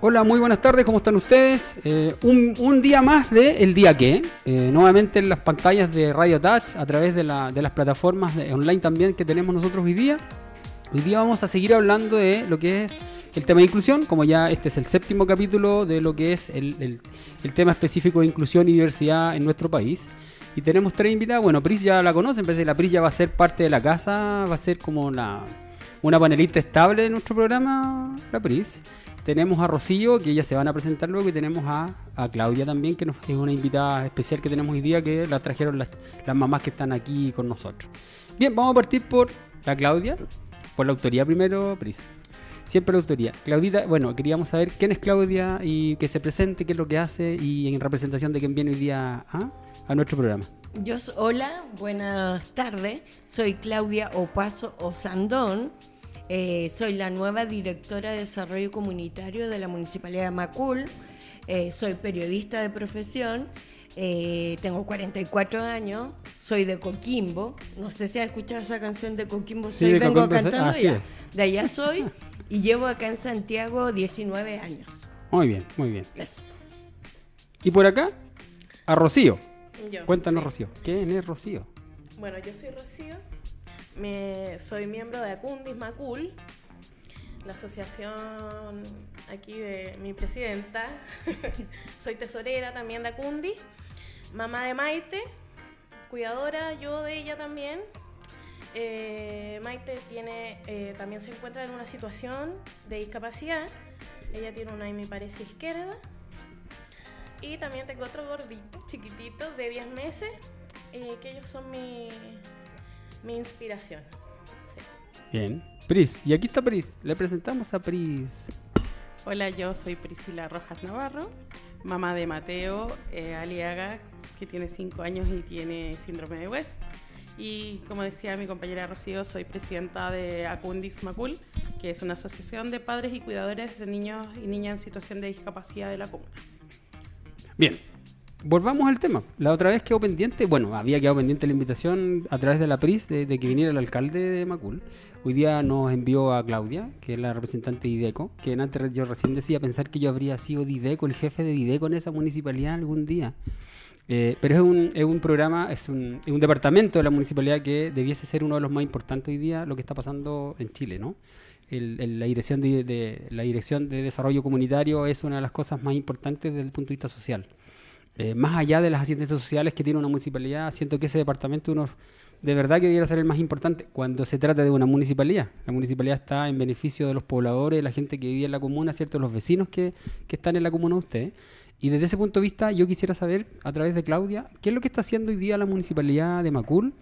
Hola, muy buenas tardes, ¿cómo están ustedes? Eh, un, un día más de El Día Que, eh, nuevamente en las pantallas de Radio Touch, a través de, la- de las plataformas de- online también que tenemos nosotros hoy día. Hoy día vamos a seguir hablando de lo que es el tema de inclusión, como ya este es el séptimo capítulo de lo que es el, el- el tema específico de inclusión y diversidad en nuestro país. Y tenemos tres invitadas, bueno, Pris ya la conocen, parece que la Pris ya va a ser parte de la casa, va a ser como la, una panelista estable de nuestro programa, la Pris. Tenemos a Rocío, que ellas se van a presentar luego, y tenemos a, a Claudia también, que nos, es una invitada especial que tenemos hoy día, que la trajeron las, las mamás que están aquí con nosotros. Bien, vamos a partir por la Claudia, por la autoría primero, Pris. Siempre la autoría. Claudita, bueno, queríamos saber quién es Claudia y que se presente, qué es lo que hace y en representación de quién viene hoy día a, a nuestro programa. Yo, hola, buenas tardes. Soy Claudia Opaso Osandón. Eh, soy la nueva directora de Desarrollo Comunitario de la Municipalidad de Macul. Eh, soy periodista de profesión. Eh, tengo 44 años. Soy de Coquimbo. No sé si has escuchado esa canción de Coquimbo. Sí, Soy, de vengo Coquimbo, cantando así ya. es. De allá soy. y llevo acá en Santiago 19 años. Muy bien, muy bien. Eso. Y por acá, a Rocío. Yo, Cuéntanos, sí. Rocío. ¿Quién es Rocío? Bueno, yo soy Rocío, me, soy miembro de Acundis Macul, la asociación aquí de mi presidenta. soy tesorera también de Acundis, mamá de Maite, cuidadora yo de ella también. Eh, Maite tiene, eh, también se encuentra en una situación de discapacidad. Ella tiene una hemiparesia izquierda. Y también tengo otro gordito, chiquitito, de 10 meses, eh, que ellos son mi, mi inspiración. Sí. Bien. Pris. Y aquí está Pris. Le presentamos a Pris. Hola, yo soy Priscila Rojas Navarro, mamá de Mateo eh, Aliaga, que tiene 5 años y tiene síndrome de West. Y como decía mi compañera Rocío, soy presidenta de Acundis Macul, que es una asociación de padres y cuidadores de niños y niñas en situación de discapacidad de la comuna. Bien. Volvamos al tema. La otra vez quedó pendiente, bueno, había quedado pendiente la invitación a través de la PRIS de, que viniera el alcalde de Macul. Hoy día nos envió a Claudia, que es la representante de IDECO, que antes yo recién decía pensar que yo habría sido de IDECO, el jefe de IDECO en esa municipalidad algún día. Eh, pero es un, es un programa, es un, es un departamento de la municipalidad que debiese ser uno de los más importantes hoy día, lo que está pasando en Chile, ¿no? La, dirección de, la dirección de desarrollo comunitario es una de las cosas más importantes desde el punto de vista social. Eh, más allá de las asistencias sociales que tiene una municipalidad, siento que ese departamento de verdad que debiera ser el más importante cuando se trata de una municipalidad. La municipalidad está en beneficio de los pobladores, de la gente que vive en la comuna, ¿cierto? Los vecinos que, que están en la comuna de. Y desde ese punto de vista, yo quisiera saber, a través de Claudia, qué es lo que está haciendo hoy día la municipalidad de Macul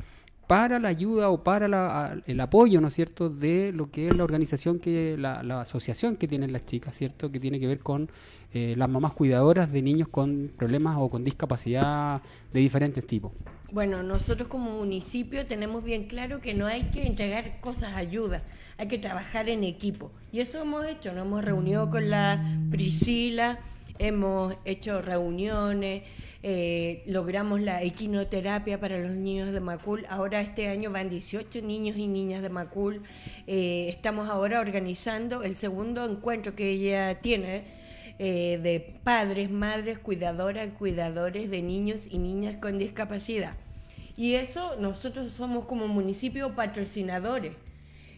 para la ayuda o para la- el apoyo, ¿no es cierto?, de lo que es la organización, que la, la asociación que tienen las chicas, ¿cierto?, que tiene que ver con eh, las mamás cuidadoras de niños con problemas o con discapacidad de diferentes tipos. Bueno, nosotros como municipio tenemos bien claro que no hay que entregar cosas ayuda, hay que trabajar en equipo. Y eso hemos hecho, nos hemos reunido con la Priscila, hemos hecho reuniones, eh, logramos la equinoterapia para los niños de Macul. Ahora este año van 18 niños y niñas de Macul. Eh, estamos ahora organizando el segundo encuentro que ella tiene eh, de padres, madres, cuidadoras, cuidadores de niños y niñas con discapacidad. Y eso nosotros somos como municipio patrocinadores.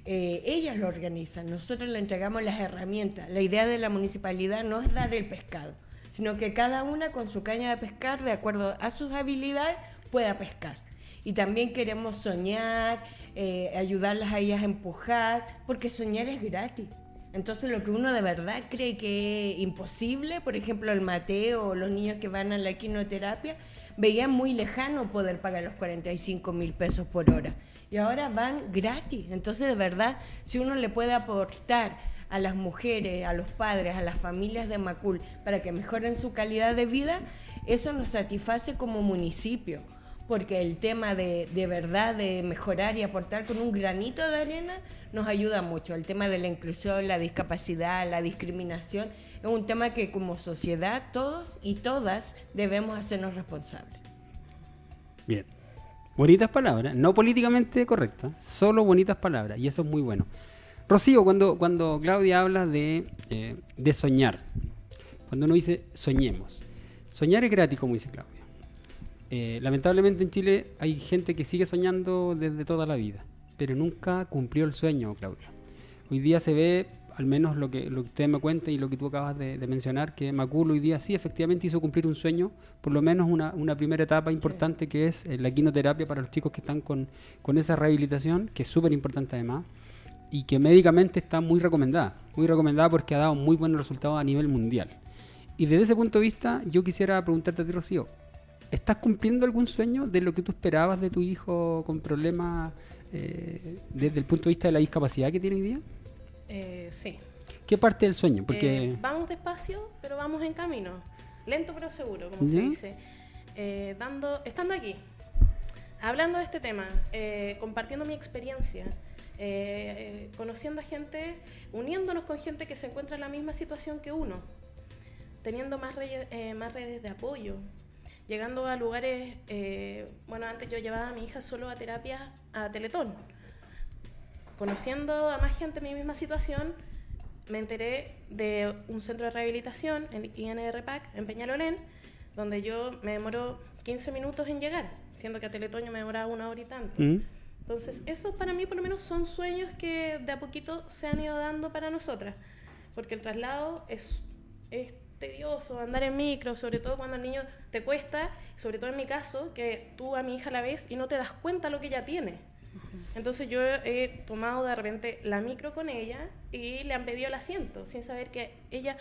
Ellas lo organizan, nosotros le entregamos las herramientas. La idea de la municipalidad no es dar el pescado, sino que cada una con su caña de pescar, de acuerdo a sus habilidades, pueda pescar. Y también queremos soñar, eh, ayudarlas a ellas a empujar, porque soñar es gratis. Entonces lo que uno de verdad cree que es imposible, por ejemplo el Mateo o los niños que van a la quinoterapia, veían muy lejano poder pagar los 45 mil pesos por hora. Y ahora van gratis. Entonces de verdad, si uno le puede aportar a las mujeres, a los padres, a las familias de Macul para que mejoren su calidad de vida, eso nos satisface como municipio porque el tema de, de verdad de mejorar y aportar con un granito de arena nos ayuda mucho. El tema de la inclusión, la discapacidad, la discriminación, es un tema que como sociedad todos y todas debemos hacernos responsables. Bien. Bonitas palabras, no políticamente correctas, solo bonitas palabras, y eso es muy bueno. Rocío, cuando, cuando Claudia habla de, eh, de soñar, cuando uno dice soñemos, soñar es gratis, como dice Claudia. Eh, lamentablemente en Chile hay gente que sigue soñando desde toda la vida, pero nunca cumplió el sueño, Claudia. Hoy día se ve, al menos lo que, lo que usted me cuenta y lo que tú acabas de, de mencionar, que Macul hoy día sí efectivamente hizo cumplir un sueño, por lo menos una, una primera etapa importante que es eh, la quinoterapia para los chicos que están con, con esa rehabilitación, que es súper importante además, y que médicamente está muy recomendada, muy recomendada porque ha dado muy buenos resultados a nivel mundial. Y desde ese punto de vista, yo quisiera preguntarte a ti, Rocío, ¿estás cumpliendo algún sueño de lo que tú esperabas de tu hijo con problemas eh, desde el punto de vista de la discapacidad que tiene hoy día? Eh, sí. ¿Qué parte del sueño? Porque Eh, vamos despacio, pero vamos en camino. Lento pero seguro, como ¿Ya? se dice. Eh, dando, estando aquí, hablando de este tema, eh, compartiendo mi experiencia, eh, conociendo a gente, uniéndonos con gente que se encuentra en la misma situación que uno, teniendo más, eh, más redes de apoyo, llegando a lugares, eh, bueno, antes yo llevaba a mi hija solo a terapia a Teletón conociendo a más gente en mi misma situación, me enteré de un centro de rehabilitación, el INRPAC, en Peñalolén, donde yo me demoró 15 minutos en llegar, siendo que a Teletoño me demoraba una hora y tanto. ¿Mm? Entonces, esos para mí por lo menos son sueños que de a poquito se han ido dando para nosotras, porque el traslado es, es tedioso, andar en micro, sobre todo cuando el niño te cuesta, sobre todo en mi caso, que tú a mi hija la ves y no te das cuenta lo que ella tiene. Entonces yo he tomado de repente la micro con ella y le han pedido el asiento, sin saber que ella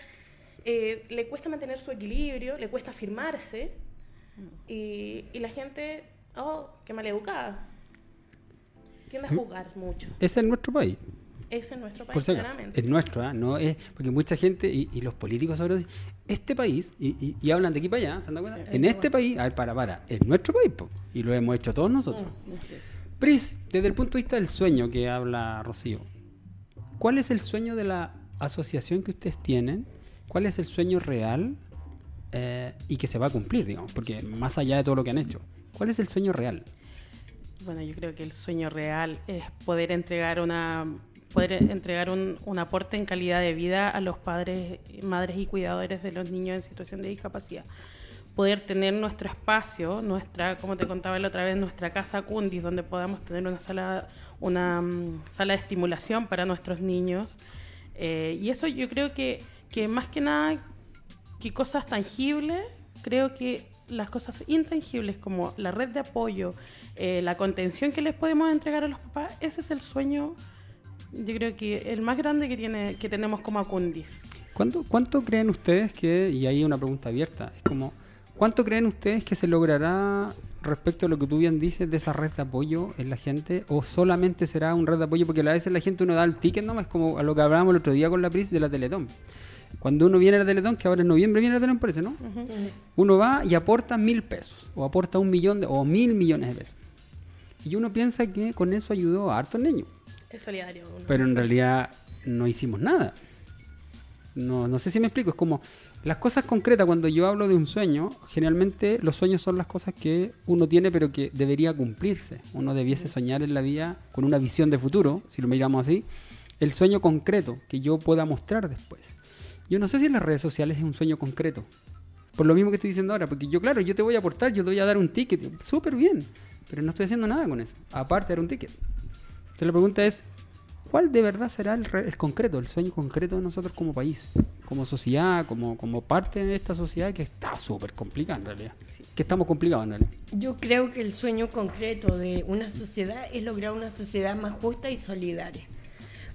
eh, le cuesta mantener su equilibrio, le cuesta firmarse y, y la gente, oh, qué maleducada. Tiende a jugar mucho. Ese es nuestro país. Ese es nuestro país, acaso, claramente. es nuestro, ¿ah? no es porque mucha gente y, y los políticos sobre todo, este país y, y- y hablan de aquí para allá, ¿se dan cuenta? En este país, a ver, para, para, es nuestro país po, y lo hemos hecho todos nosotros. Pris, desde el punto de vista del sueño que habla Rocío, ¿cuál es el sueño de la asociación que ustedes tienen? ¿Cuál es el sueño real eh, y que se va a cumplir, digamos? Porque más allá de todo lo que han hecho, ¿cuál es el sueño real? Bueno, yo creo que el sueño real es poder entregar una poder entregar un, un aporte en calidad de vida a los padres, madres y cuidadores de los niños en situación de discapacidad. Poder tener nuestro espacio, nuestra, como te contaba la otra vez, nuestra casa Cundis, donde podamos tener una sala, una mm, sala de estimulación para nuestros niños. Eh, y eso yo creo que, que más que nada que cosas tangibles, creo que las cosas intangibles como la red de apoyo, eh, la contención que les podemos entregar a los papás, ese es el sueño, yo creo que el más grande que, tiene, que tenemos como Acundis. ¿Cuánto, ¿Cuánto creen ustedes que, y ahí una pregunta abierta, es como, ¿cuánto creen ustedes que se logrará respecto a lo que tú bien dices de esa red de apoyo en la gente? ¿O solamente será un red de apoyo? Porque a veces la gente uno da el ticket nomás, como a lo que hablábamos el otro día con la PRIS de la Teletón. Cuando uno viene a la Teletón, que ahora en noviembre viene la Teletón, parece, ¿no? Uno va y aporta mil pesos, o aporta un millón, de, o mil millones de pesos. Y uno piensa que con eso ayudó a hartos niños. Es solidario. uno. Pero en realidad no hicimos nada. No, no sé si me explico. Es como las cosas concretas, cuando yo hablo de un sueño, generalmente los sueños son las cosas que uno tiene pero que debería cumplirse. Uno debiese soñar en la vida con una visión de futuro, si lo miramos así, el sueño concreto que yo pueda mostrar después. Yo no sé si en las redes sociales es un sueño concreto. Por lo mismo que estoy diciendo ahora, porque yo, claro, yo te voy a aportar, yo te voy a dar un ticket, súper bien, pero no estoy haciendo nada con eso, aparte de dar un ticket. Entonces la pregunta es, ¿cuál de verdad será el, el concreto, el sueño concreto de nosotros como país, como sociedad, como, como parte de esta sociedad que está súper complicada en realidad? Que estamos complicados en realidad. Yo creo que el sueño concreto de una sociedad es lograr una sociedad más justa y solidaria.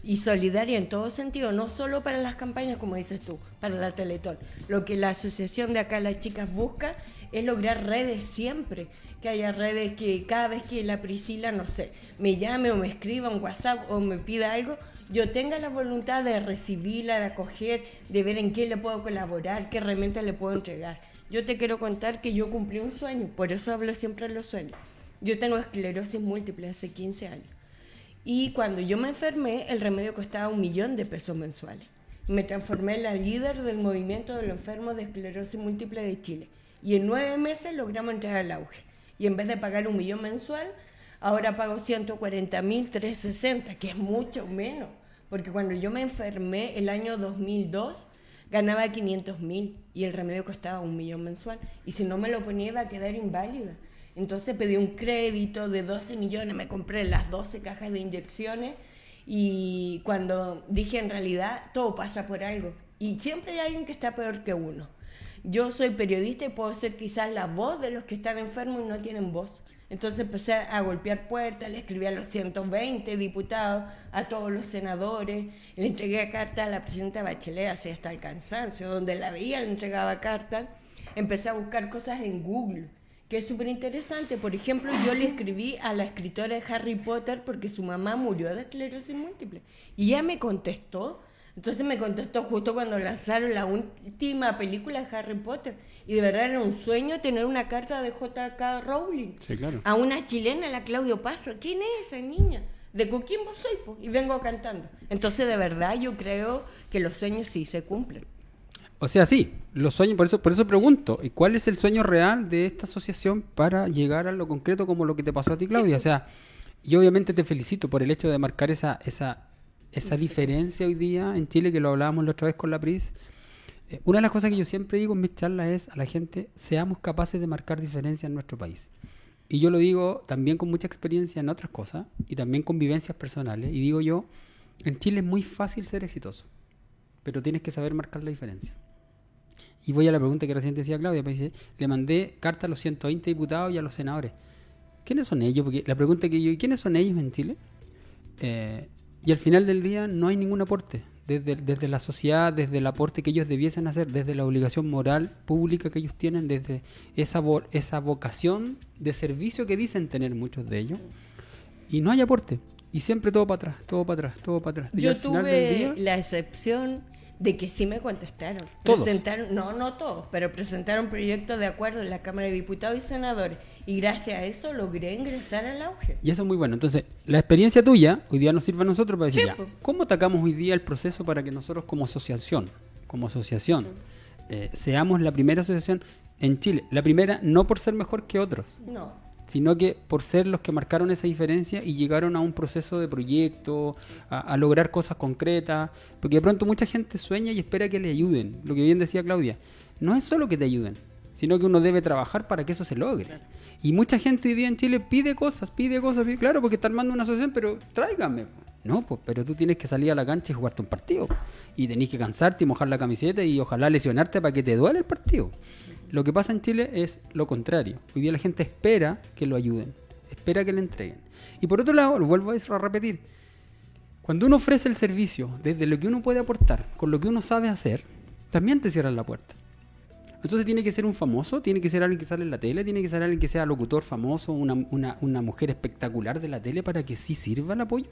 Y solidaria en todo sentido, no solo para las campañas, como dices tú, para la Teletón. Lo que la asociación de acá, las chicas, busca es lograr redes siempre. Que haya redes que cada vez que la Priscila, no sé, me llame o me escriba un WhatsApp o me pida algo, yo tenga la voluntad de recibirla, de acoger, de ver en qué le puedo colaborar, qué herramientas le puedo entregar. Yo te quiero contar que yo cumplí un sueño, por eso hablo siempre de los sueños. Yo tengo esclerosis múltiple hace 15 años. Y cuando yo me enfermé, el remedio costaba un millón de pesos mensuales. Me transformé en la líder del movimiento de los enfermos de esclerosis múltiple de Chile. Y en nueve meses logramos entrar al auge. Y en vez de pagar un millón mensual, ahora pago 140.360, que es mucho menos. Porque cuando yo me enfermé el año 2002, ganaba 500 mil y el remedio costaba un millón mensual. Y si no me lo ponía iba a quedar inválida. Entonces pedí un crédito de 12 millones, me compré las 12 cajas de inyecciones y cuando dije en realidad todo pasa por algo y siempre hay alguien que está peor que uno. Yo soy periodista y puedo ser quizás la voz de los que están enfermos y no tienen voz. Entonces empecé a golpear puertas, le escribí a los 120 diputados, a todos los senadores, le entregué carta a la presidenta Bachelet, así hasta el cansancio, donde la veía le entregaba cartas. Empecé a buscar cosas en Google, que es súper interesante. Por ejemplo, yo le escribí a la escritora de Harry Potter porque su mamá murió de esclerosis múltiple. Y ella me contestó entonces me contestó justo cuando lanzaron la última película de Harry Potter. Y de verdad era un sueño tener una carta de J.K. Rowling. Sí, claro. A una chilena, la Claudio Paso. ¿Quién es esa niña? ¿De Coquimbo soy? Y vengo cantando. Entonces, de verdad, yo creo que los sueños sí se cumplen. O sea, sí, los sueños, por eso, por eso pregunto, ¿cuál es el sueño real de esta asociación para llegar a lo concreto como lo que te pasó a ti, Claudia? O sea, yo obviamente te felicito por el hecho de marcar esa, esa esa diferencia hoy día en Chile, que lo hablábamos la otra vez con la PRIS. Eh, una de las cosas que yo siempre digo en mis charlas es a la gente, seamos capaces de marcar diferencia en nuestro país. Y yo lo digo también con mucha experiencia en otras cosas y también con vivencias personales. Y digo yo, en Chile es muy fácil ser exitoso, pero tienes que saber marcar la diferencia. Y voy a la pregunta que recién decía Claudia, pues dice, le mandé carta a los 120 diputados y a los senadores. ¿Quiénes son ellos? Porque la pregunta que yo, ¿quiénes son ellos en Chile? Eh, y al final del día no hay ningún aporte, desde, desde la sociedad, desde el aporte que ellos debiesen hacer, desde la obligación moral pública que ellos tienen, desde esa, esa vocación de servicio que dicen tener muchos de ellos. Y no hay aporte. Y siempre todo para atrás, todo para atrás, todo para atrás. Yo tuve la excepción de que sí me contestaron. Presentaron, no, no todos, pero presentaron proyectos de acuerdo en la Cámara de Diputados y Senadores. Y gracias a eso logré ingresar al auge. Y eso es muy bueno. Entonces, la experiencia tuya hoy día nos sirve a nosotros para decir, ¿cómo atacamos hoy día el proceso para que nosotros como asociación, como asociación, eh, seamos la primera asociación en Chile? La primera no por ser mejor que otros. No sino que por ser los que marcaron esa diferencia y llegaron a un proceso de proyecto, a, lograr cosas concretas, porque de pronto mucha gente sueña y espera que le ayuden, lo que bien decía Claudia, no es solo que te ayuden, sino que uno debe trabajar para que eso se logre. Y mucha gente hoy día en Chile pide cosas, pide cosas, claro, porque está armando una asociación, pero tráigame. No, pues, pero tú tienes que salir a la cancha y jugarte un partido. Y tenés que cansarte y mojar la camiseta y ojalá lesionarte para que te duele el partido. Lo que pasa en Chile es lo contrario. Hoy día la gente espera que lo ayuden, espera que le entreguen. Y por otro lado, lo vuelvo a repetir, cuando uno ofrece el servicio desde lo que uno puede aportar, con lo que uno sabe hacer, también te cierran la puerta. Entonces tiene que ser un famoso, tiene que ser alguien que sale en la tele, tiene que ser alguien que sea locutor famoso, una, una mujer espectacular de la tele para que sí sirva el apoyo.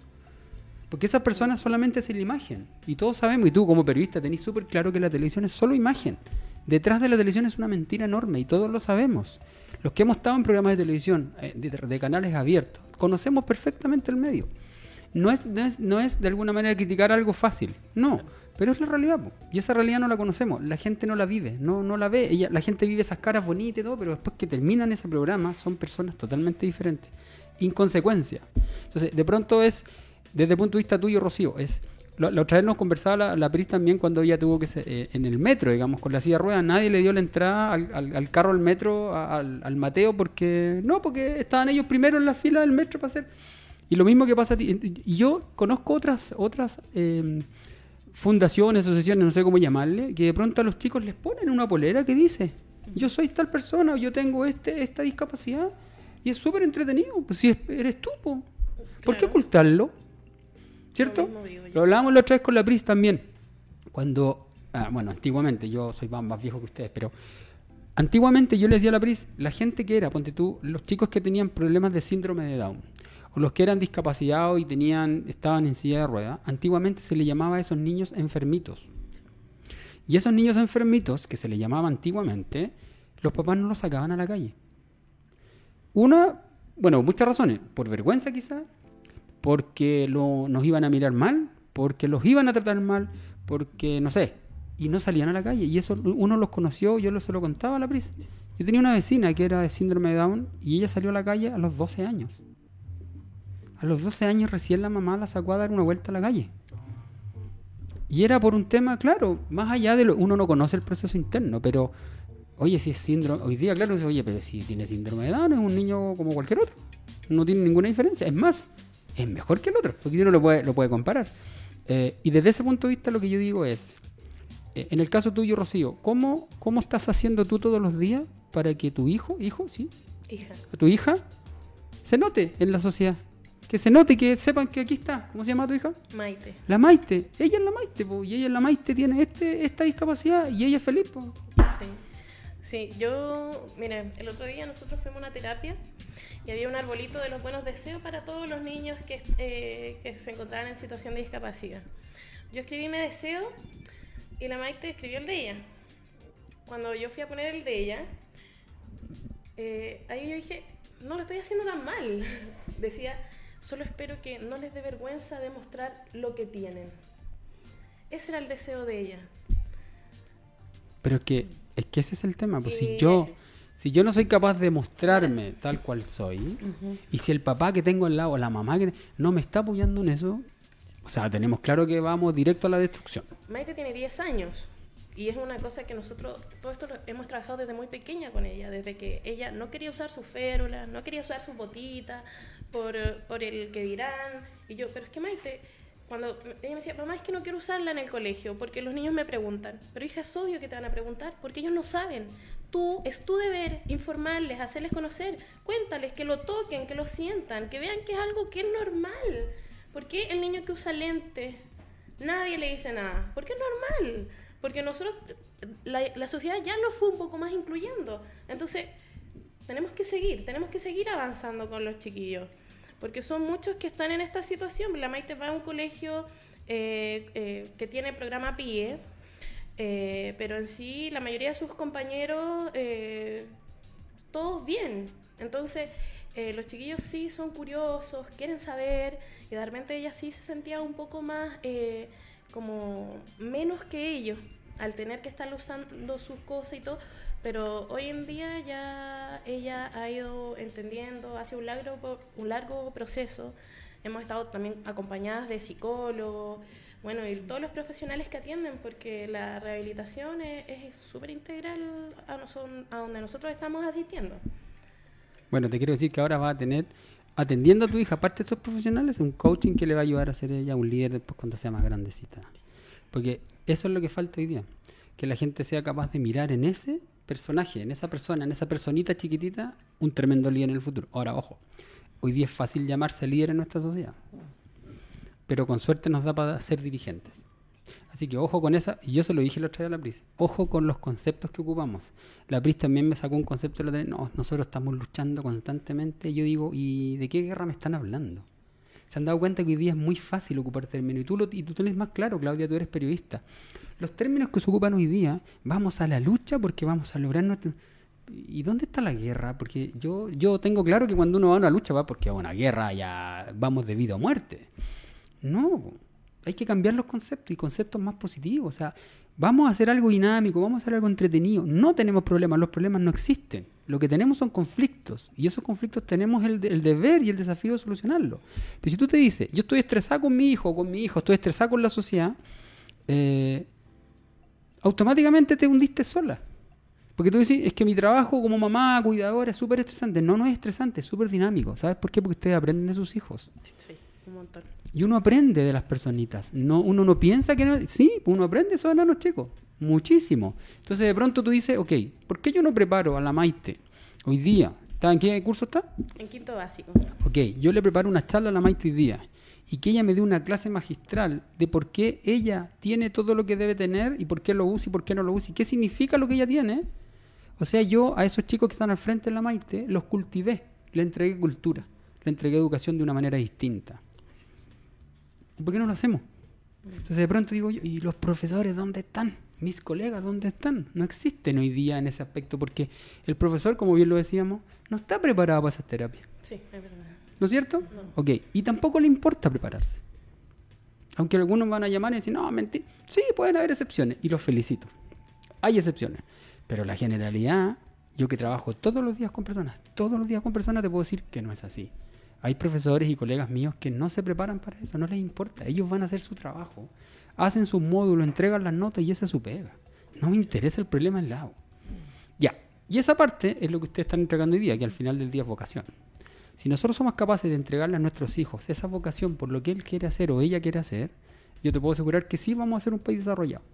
Porque esas personas solamente hacen la imagen. Y todos sabemos, y tú como periodista tenés súper claro que la televisión es solo imagen. Detrás de la televisión es una mentira enorme y todos lo sabemos. Los que hemos estado en programas de televisión, eh, de, canales abiertos, conocemos perfectamente el medio. No es, no es, de alguna manera criticar algo fácil, no, pero es la realidad. Y esa realidad no la conocemos, la gente no la vive, no, no la ve. La gente vive esas caras bonitas y todo, pero después que terminan ese programa son personas totalmente diferentes. Inconsecuencia. Entonces, de pronto es, desde el punto de vista tuyo, Rocío, es la, otra vez nos conversaba la, la Pris también cuando ella tuvo que ser eh, en el metro, digamos, con la silla de ruedas, nadie le dio la entrada al, carro al metro, al, Mateo, porque no, porque estaban ellos primero en la fila del metro para hacer. Y lo mismo que pasa a ti. Y yo conozco otras, otras em, fundaciones, asociaciones, no sé cómo llamarle, que de pronto a los chicos les ponen una polera que dice, yo soy tal persona, yo tengo este, esta discapacidad, y es súper entretenido. Pues si eres tú, ¿por qué ocultarlo? ¿Cierto? Lo, hablábamos la otra vez con la PRIS también. Cuando, ah, bueno, antiguamente, yo soy más, viejo que ustedes, pero antiguamente yo le decía a la PRIS, la gente que era, ponte tú, los chicos que tenían problemas de síndrome de Down, o los que eran discapacitados y tenían, estaban en silla de ruedas, antiguamente se le llamaba a esos niños enfermitos. Y esos niños enfermitos, que se le llamaba antiguamente, los papás no los sacaban a la calle. Una, bueno, muchas razones, por vergüenza quizás, porque nos iban a mirar mal, porque los iban a tratar mal, porque no sé, y no salían a la calle. Y eso uno los conoció, yo se lo contaba a la prisa. Yo tenía una vecina que era de síndrome de Down y ella salió a la calle a los 12 años. A los 12 años recién la mamá la sacó a dar una vuelta a la calle. Y era por un tema, claro, más allá de lo. Uno no conoce el proceso interno, pero. Oye, si es síndrome. Hoy día, claro, dice, oye, pero si tiene síndrome de Down, es un niño como cualquier otro. No tiene ninguna diferencia. Es más, es mejor que el otro, porque uno lo puede, lo puede comparar. Eh, y desde ese punto de vista, lo que yo digo es. eh, en el caso tuyo, Rocío, ¿cómo, ¿cómo estás haciendo tú todos los días para que tu hijo, hijo, sí, Hija. tu hija, se note en la sociedad? Que se note, que sepan que aquí está. ¿Cómo se llama tu hija? Maite. La Maite, ella es la Maite, po, y ella es la Maite tiene este, esta discapacidad y ella es feliz. po. Sí. Sí, yo, miren, el otro día nosotros fuimos a una terapia y había un arbolito de los buenos deseos para todos los niños que, eh, que se encontraban en situación de discapacidad. Yo escribí mi deseo y la Maite escribió el de ella. Cuando yo fui a poner el de ella, eh, ahí yo dije, no lo estoy haciendo tan mal. Decía, solo espero que no les dé vergüenza demostrar lo que tienen. Ese era el deseo de ella. Pero que, es que ese es el tema. Pues si yo, si yo no soy capaz de mostrarme tal cual soy, y si el papá que tengo al lado, o la mamá que no me está apoyando en eso, o sea, tenemos claro que vamos directo a la destrucción. Maite tiene 10 años y es una cosa que nosotros, todo esto lo hemos trabajado desde muy pequeña con ella, desde que ella no quería usar su férula, no quería usar sus botitas por, por el que dirán. Y yo, pero es que Maite, cuando ella me decía, mamá, es que no quiero usarla en el colegio porque los niños me preguntan. Pero hija, es obvio que te van a preguntar porque ellos no saben. Tú, es tu deber informarles, hacerles conocer, cuéntales, que lo toquen, que lo sientan, que vean que es algo que es normal. ¿Por qué el niño que usa lentes Nadie le dice nada, porque es normal, porque nosotros, la, la sociedad ya lo fue un poco más incluyendo. Entonces, tenemos que seguir, tenemos que seguir avanzando con los chiquillos, porque son muchos que están en esta situación. La Maite va a un colegio eh, eh, que tiene programa PIE, eh, pero en sí la mayoría de sus compañeros, eh, todos bien. Entonces, los chiquillos sí son curiosos, quieren saber, y de repente ella sí se sentía un poco más como menos que ellos, al tener que estar usando sus cosas y todo, pero hoy en día ya ella ha ido entendiendo, hace un largo, un largo proceso, hemos estado también acompañadas de psicólogos, bueno, y todos los profesionales que atienden, porque la rehabilitación es súper integral a donde nosotros estamos asistiendo. Bueno, te quiero decir que ahora va a tener, atendiendo a tu hija, aparte de esos profesionales, un coaching que le va a ayudar a ser ella un líder después cuando sea más grandecita. Porque eso es lo que falta hoy día. Que la gente sea capaz de mirar en ese personaje, en esa persona, en esa personita chiquitita, un tremendo líder en el futuro. Ahora, ojo, hoy día es fácil llamarse líder en nuestra sociedad. Pero con suerte nos da para ser dirigentes. Así que ojo con esa, y yo se lo dije la otra vez a la Pris, ojo con los conceptos que ocupamos. La Pris también me sacó un concepto, vez, no, nosotros estamos luchando constantemente. Yo digo, ¿y de qué guerra me están hablando? Se han dado cuenta que hoy día es muy fácil ocupar términos, y tú lo y tú tienes más claro, Claudia, tú eres periodista. Los términos que se ocupan hoy día, vamos a la lucha porque vamos a lograr nuestro... ¿Y dónde está la guerra? Porque yo, yo tengo claro que cuando uno va a una lucha va porque a una guerra ya vamos de vida o muerte. No, hay que cambiar los conceptos y conceptos más positivos. O sea, vamos a hacer algo dinámico, vamos a hacer algo entretenido. No tenemos problemas, los problemas no existen. Lo que tenemos son conflictos y esos conflictos tenemos el, de- el deber y el desafío de solucionarlos. Pero si tú te dices, yo estoy estresado con mi hijo, con mi hijo, estoy estresado con la sociedad, eh, automáticamente te hundiste sola. Porque tú dices, es que mi trabajo como mamá, cuidadora, es súper estresante. No, no es estresante, es súper dinámico. ¿Sabes por qué? Porque ustedes aprenden de sus hijos. Sí, un montón. Y uno aprende de las personitas. No, uno no piensa que no. Sí, uno aprende esos enanos chicos. Muchísimo. Entonces de pronto tú dices, ok, ¿por qué yo no preparo a la Maite hoy día? ¿Está en qué curso está? En quinto básico. Ok, yo le preparo una charla a la Maite hoy día y que ella me dé una clase magistral de por qué ella tiene todo lo que debe tener y por qué lo usa y por qué no lo usa y qué significa lo que ella tiene. O sea, yo a esos chicos que están al frente en la Maite los cultivé, le entregué cultura, le entregué educación de una manera distinta. ¿Y por qué no lo hacemos? Entonces de pronto digo yo, ¿y los profesores dónde están? Mis colegas, ¿dónde están? No existen hoy día en ese aspecto porque el profesor, como bien lo decíamos, no está preparado para esas terapias. Sí, es verdad. ¿No es cierto? Ok, y tampoco le importa prepararse. Aunque algunos van a llamar y decir, no, mentira. Sí, pueden haber excepciones, y los felicito. Hay excepciones. Pero la generalidad, yo que trabajo todos los días con personas, todos los días con personas, te puedo decir que no es así. Hay profesores y colegas míos que no se preparan para eso, no les importa. Ellos van a hacer su trabajo, hacen sus módulos, entregan las notas y esa es su pega. No me interesa el problema al lado. Ya. Y esa parte es lo que ustedes están entregando hoy día, que al final del día es vocación. Si nosotros somos capaces de entregarle a nuestros hijos esa vocación por lo que él quiere hacer o ella quiere hacer, yo te puedo asegurar que sí vamos a ser un país desarrollado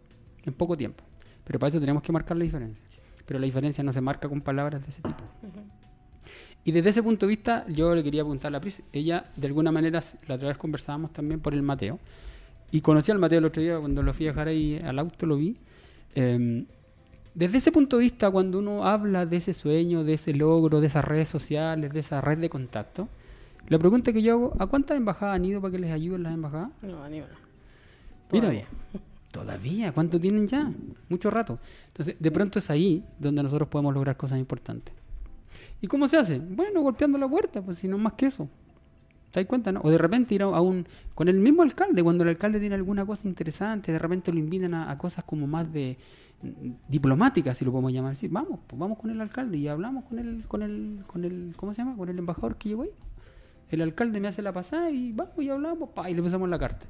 en poco tiempo. Pero para eso tenemos que marcar la diferencia. Pero la diferencia no se marca con palabras de ese tipo. Y desde ese punto de vista, yo le quería preguntar a la Pris, ella de alguna manera, la otra vez conversábamos también por el Mateo, y conocí al Mateo el otro día cuando lo fui a dejar ahí al auto, lo vi. Em, desde ese punto de vista, cuando uno habla de ese sueño, de ese logro, de esas redes sociales, de esa red de contacto, la pregunta que yo hago, ¿a cuántas embajadas han ido para que les ayuden las embajadas? No, ni una. Mira, Todavía. Todavía, ¿cuánto tienen ya? Mucho rato. Entonces, de pronto es ahí donde nosotros podemos lograr cosas importantes. ¿Y cómo se hace? Bueno, golpeando la puerta, pues si no más que eso. ¿Te das cuenta, no? O de repente ir a, un... con el mismo alcalde, cuando el alcalde tiene alguna cosa interesante, de repente lo invitan a, cosas como más de mm, diplomáticas, si lo podemos llamar así. Vamos, pues vamos con el alcalde y hablamos con el, con el, con el, ¿cómo se llama? Con el embajador que llegó ahí. El alcalde me hace la pasada y vamos y hablamos, pa, y le pasamos la carta.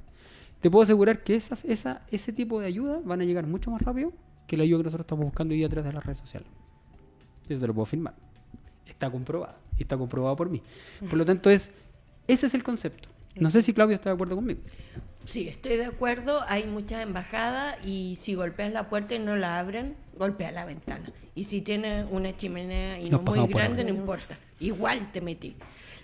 Te puedo asegurar que esas, esa, ese tipo de ayuda van a llegar mucho más rápido que la ayuda que nosotros estamos buscando hoy día a través de las redes sociales. Eso te lo puedo firmar. Está comprobado. Y está comprobado por mí. Por lo tanto, es ese es el concepto. No sé si Claudia está de acuerdo conmigo. Sí, estoy de acuerdo. Hay muchas embajadas y si golpeas la puerta y no la abren, golpea la ventana. Y si tiene una chimenea y Nos no muy grande, no importa. Igual te metí.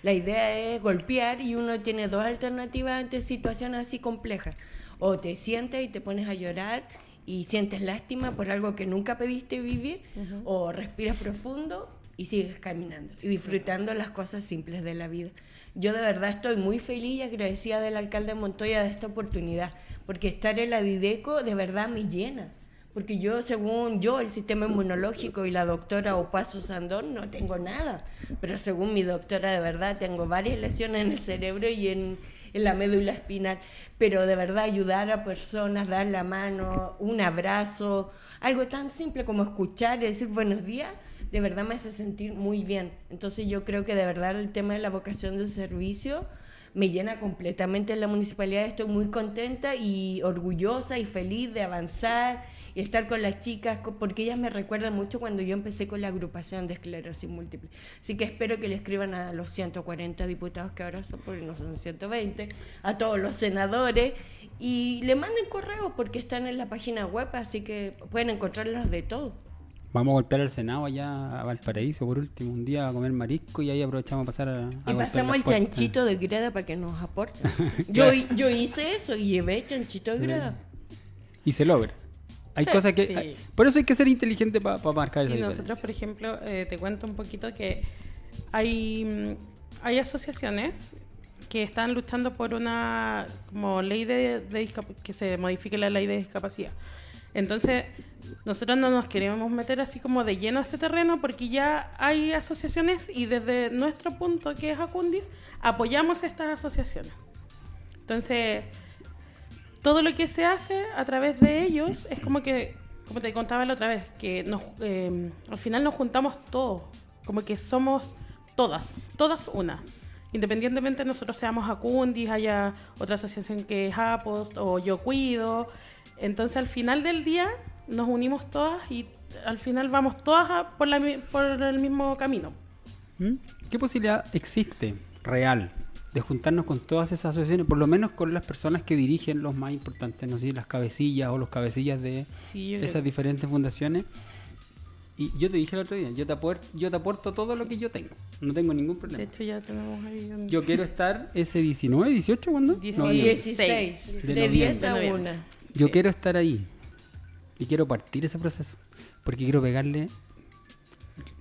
La idea es golpear y uno tiene dos alternativas ante situaciones así complejas. O te sientes y te pones a llorar y sientes lástima por algo que nunca pediste vivir, o respiras profundo y sigues caminando y disfrutando las cosas simples de la vida. Yo de verdad estoy muy feliz y agradecida del alcalde Montoya de esta oportunidad, porque estar en la Dideco de verdad me llena. Porque yo, según yo, el sistema inmunológico y la doctora Opaso Sandón, no tengo nada. Pero según mi doctora, de verdad, tengo varias lesiones en el cerebro y en, en la médula espinal. Pero de verdad, ayudar a personas, dar la mano, un abrazo, algo tan simple como escuchar y decir buenos días, de verdad me hace sentir muy bien. Entonces yo creo que de verdad el tema de la vocación del servicio me llena completamente en la municipalidad. Estoy muy contenta y orgullosa y feliz de avanzar y estar con las chicas, porque ellas me recuerdan mucho cuando yo empecé con la agrupación de esclerosis múltiple. Así que espero que le escriban a los 140 diputados que ahora son, porque no son 120, a todos los senadores y le manden correos porque están en la página web, así que pueden encontrarlas de todo. Vamos a golpear al Senado allá a Valparaíso por último, un día a comer marisco y ahí aprovechamos a pasar a, a Y pasamos el puertas. chanchito de greda para que nos aporten. yo, yo hice eso y llevé chanchito de greda. Y se logra. Hay Sí, cosas que... sí. hay- por eso hay que ser inteligente para marcar esa Y nosotros, por ejemplo, eh, te cuento un poquito que hay, mm, hay asociaciones que están luchando por una como ley de, de que se modifique la ley de discapacidad. Entonces, nosotros no nos queremos meter así como de lleno a ese terreno porque ya hay asociaciones y desde nuestro punto, que es Acundis, apoyamos estas asociaciones. Entonces, todo lo que se hace a través de ellos es como que, como te contaba la otra vez, que nos, eh, al final nos juntamos todos, como que somos todas, todas una. Independientemente nosotros seamos Acundis, haya otra asociación que es Apost o Yo Cuido. Entonces al final del día nos unimos todas y al final vamos todas a- por, la por el mismo camino. ¿Mm? ¿Qué posibilidad existe real de juntarnos con todas esas asociaciones, por lo menos con las personas que dirigen los más importantes, no sé, si las cabecillas o los cabecillas de Sí, creo esas que- diferentes fundaciones? Y yo te dije el otro día, yo te aporto, yo te aporto todo lo que yo tengo, no tengo ningún De problema. hecho ya tenemos ahí un- Yo quiero estar ese 19, 18, ¿cuándo? Diez- No, Noviembre. 16, De de 10 a noviembre. 1. Yo Sí. quiero estar ahí y quiero partir ese proceso porque quiero pegarle.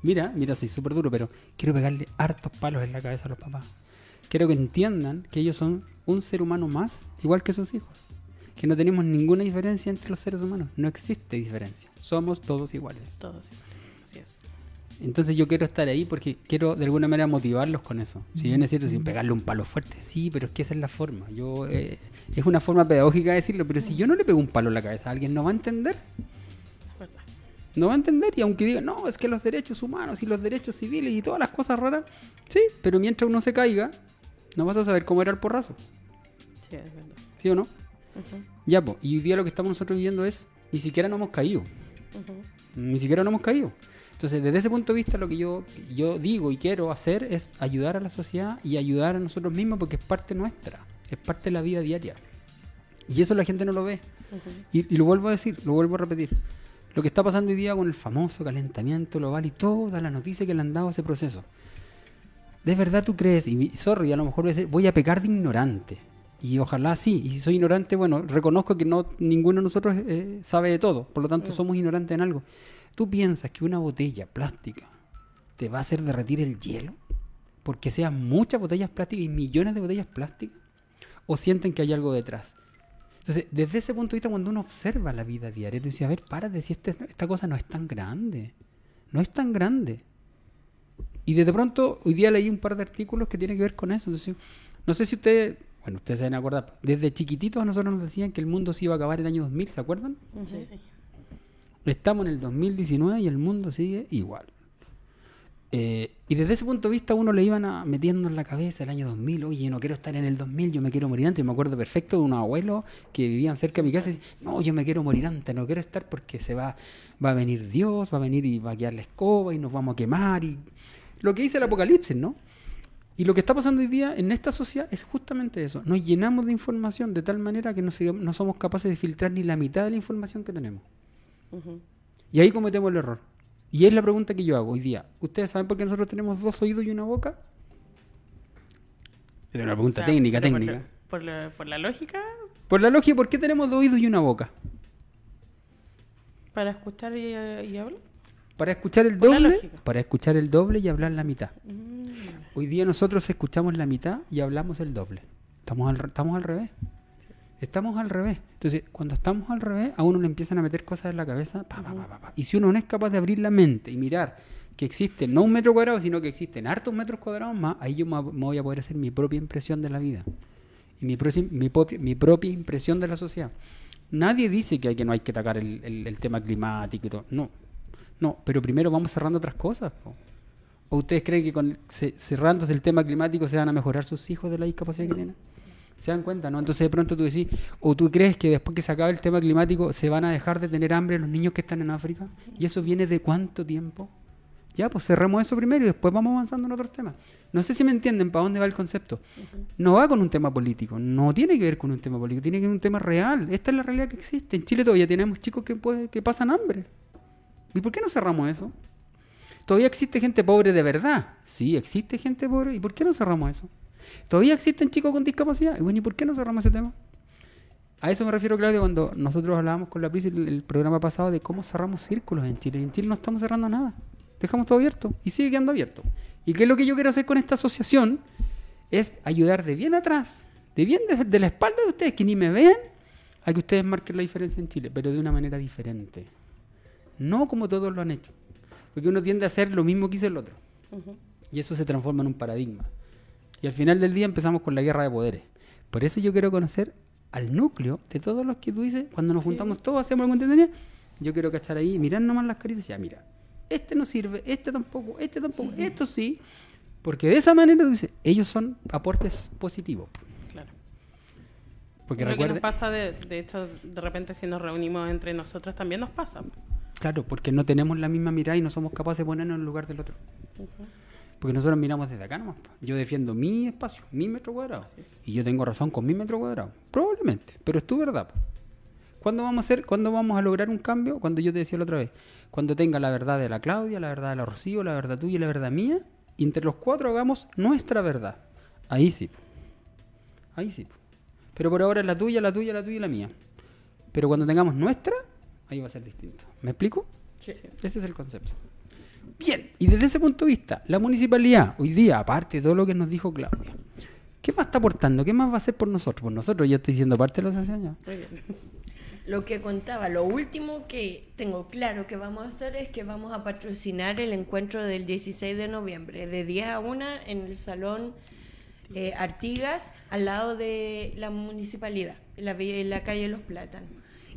Mira, mira, soy súper duro, pero quiero pegarle hartos palos en la cabeza a los papás. Quiero que entiendan que ellos son un ser humano más, igual que sus hijos. Que no tenemos ninguna diferencia entre los seres humanos. No existe diferencia. Somos todos iguales. Todos iguales, así es. Entonces yo quiero estar ahí porque quiero de alguna manera motivarlos con eso. Si bien es cierto, sin pegarle un palo fuerte, sí, pero es que esa es la forma. Yo eh, Es una forma pedagógica de decirlo, pero si yo no le pego un palo en la cabeza a alguien, no va a entender. No va a entender y aunque diga, no, es que los derechos humanos y los derechos civiles y todas las cosas raras, sí, pero mientras uno se caiga no vas a saber cómo era el porrazo. Sí, es verdad. ¿Sí o no? Ya, pues. Y hoy día lo que estamos nosotros viviendo es, ni siquiera no hemos caído. Ni siquiera no hemos caído. Entonces, desde ese punto de vista, lo que yo, yo digo y quiero hacer es ayudar a la sociedad y ayudar a nosotros mismos porque es parte nuestra, es parte de la vida diaria. Y eso la gente no lo ve. Y, y lo vuelvo a decir, lo vuelvo a repetir. Lo que está pasando hoy día con el famoso calentamiento global y toda la noticia que le han dado a ese proceso. ¿De verdad tú crees? Y sorry, a lo mejor voy a, decir- voy a pecar de ignorante. Y ojalá sí. Y si soy ignorante, bueno, reconozco que no ninguno de nosotros eh, sabe de todo. Por lo tanto, somos ignorantes en algo. ¿Tú piensas que una botella plástica te va a hacer derretir el hielo? Porque sean muchas botellas plásticas y millones de botellas plásticas. ¿O sienten que hay algo detrás? Entonces, desde ese punto de vista, cuando uno observa la vida diaria, tú dices, a ver, párate, si este- esta cosa no es tan grande. No es tan grande. Y de pronto, hoy día leí un par de artículos que tienen que ver con eso. Entonces, no sé si ustedes, bueno, ustedes se deben acordar, desde chiquititos a nosotros nos decían que el mundo se iba a acabar el año 2000, ¿se acuerdan? Ujú. Estamos en el 2019 y el mundo sigue igual. Eh, y desde ese punto de vista uno le iban metiendo en la cabeza el año 2000, oye, no quiero estar en el 2000, yo me quiero morir antes. Yo me acuerdo perfecto de unos abuelos que vivían cerca de mi casa y decían, no, yo me quiero morir antes, no quiero estar porque se va, va a venir Dios, va a venir y va a quedar la escoba y nos vamos a quemar. y Lo que dice el apocalipsis, ¿no? Y lo que está pasando hoy día en esta sociedad es justamente eso. Nos llenamos de información de tal manera que no somos capaces de filtrar ni la mitad de la información que tenemos. Y ahí cometemos el error. Y es la pregunta que yo hago hoy día. ¿Ustedes saben por qué nosotros tenemos dos oídos y una boca? Es una pregunta O sea, técnica, por técnica. Por la, por la lógica, Por la lógica, ¿por qué tenemos dos oídos y una boca? para escuchar y, y hablar. Para escuchar el Por doble, para escuchar el doble y hablar la mitad. Mm, Hoy día nosotros escuchamos la mitad y hablamos el doble. Estamos al, estamos al revés. Estamos al revés. Entonces, cuando estamos al revés, a uno le empiezan a meter cosas en la cabeza. pa, pa, pa, pa, pa. Y si uno no es capaz de abrir la mente y mirar que existe no un metro cuadrado, sino que existen hartos metros cuadrados más, ahí yo me voy a poder hacer mi propia impresión de la vida. Y mi, proci- mi, propia- impresión de la sociedad. Nadie dice que, hay, que no hay que atacar el, el- tema climático y todo. No. No, pero primero vamos cerrando otras cosas. ¿O ustedes creen que con ce- cerrándose el tema climático se van a mejorar sus hijos de la discapacidad que tienen? ¿Se dan cuenta, no? Entonces de pronto tú decís, o tú crees que después que se acabe el tema climático se van a dejar de tener hambre los niños que están en África? ¿Y eso viene de cuánto tiempo? Ya, pues cerremos eso primero y después vamos avanzando en otros temas. No sé si me entienden para dónde va el concepto. No va con un tema político, no tiene que ver con un tema político, tiene que ver con un tema real. Esta es la realidad que existe. En Chile todavía tenemos chicos que, que pasan hambre. ¿Y por qué no cerramos eso? ¿Todavía existe gente pobre de verdad? Sí, existe gente pobre. ¿Y por qué no cerramos eso? ¿Todavía existen chicos con discapacidad? Y bueno, ¿y por qué no cerramos ese tema? A eso me refiero, Claudio, cuando nosotros hablábamos con la PRIS el, el programa pasado de cómo cerramos círculos en Chile. En Chile no estamos cerrando nada. Dejamos todo abierto y sigue quedando abierto. ¿Y qué es lo que yo quiero hacer con esta asociación? Es ayudar de bien atrás, de bien de, de la espalda de ustedes, que ni me vean, a que ustedes marquen la diferencia en Chile, pero de una manera diferente. No como todos lo han hecho. Porque uno tiende a hacer lo mismo que hizo el otro. Y eso se transforma en un paradigma. Y al final del día empezamos con la guerra de poderes. Por eso yo quiero conocer al núcleo de todos los que tú dices, cuando nos juntamos todos, hacemos algo entretenido. Yo quiero que estar ahí, mirar nomás las caritas y decir, ah, mira, este no sirve, este tampoco, este tampoco, esto sí. Porque de esa manera tú dices, ellos son aportes positivos. Claro. Porque lo que recuerden, nos pasa, de, de hecho, de repente si nos reunimos entre nosotros también nos pasa. claro, porque no tenemos la misma mirada y no somos capaces de ponernos en el lugar del otro. Porque nosotros miramos desde acá nomás. Yo defiendo mi espacio, mi metro cuadrado. Y yo tengo razón con mi metro cuadrado. Probablemente, pero es tu verdad. ¿Cuándo vamos a hacer, cuándo vamos a lograr un cambio? Cuando yo te decía la otra vez, cuando tenga la verdad de la Claudia, la verdad de la Rocío, la verdad tuya y la verdad mía, y entre los cuatro hagamos nuestra verdad. Ahí sí. Ahí sí. Pero por ahora es la tuya, la tuya, la tuya y la mía. Pero cuando tengamos nuestra, ahí va a ser distinto. ¿Me explico? Sí. Ese es el concepto. Bien, y desde ese punto de vista, la municipalidad, hoy día, aparte de todo lo que nos dijo Claudia, ¿qué más está aportando? ¿Qué más va a hacer por nosotros? Por nosotros ya estoy siendo parte de la asociación. Lo que contaba, lo último que tengo claro que vamos a hacer es que vamos a patrocinar el encuentro del 16 de noviembre, de 10 a 1 en el Salón eh, Artigas, al lado de la municipalidad, en la, en la calle Los Plátanos.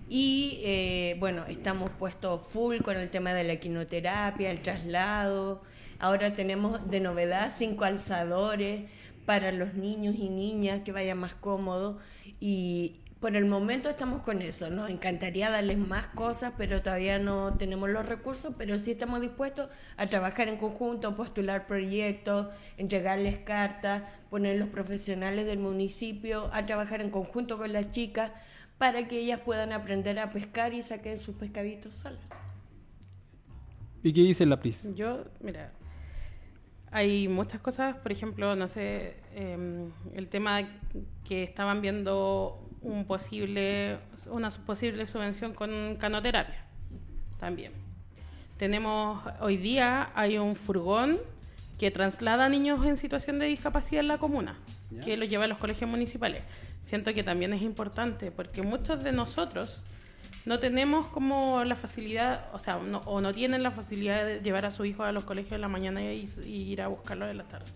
Y eh, bueno, estamos puestos full con el tema de la quinoterapia, el traslado. Ahora tenemos de novedad cinco alzadores para los niños y niñas, que vaya más cómodo. Y por el momento estamos con eso. Nos encantaría darles más cosas, pero todavía no tenemos los recursos, pero sí estamos dispuestos a trabajar en conjunto, postular proyectos, entregarles cartas, poner los profesionales del municipio a trabajar en conjunto con las chicas para que ellas puedan aprender a pescar y saquen sus pescaditos solas. ¿Y qué dice la PRIS? Yo, mira, hay muchas cosas, por ejemplo, no sé, em, el tema que estaban viendo un posible, una posible subvención con canoterapia, también. Tenemos, hoy día hay un furgón que traslada a niños en situación de discapacidad en la comuna, Que los lleva a los colegios municipales. Siento que también es importante, porque muchos de nosotros no tenemos como la facilidad, o sea, o no tienen la facilidad de llevar a su hijo a los colegios en la mañana y, y ir a buscarlo en la tarde.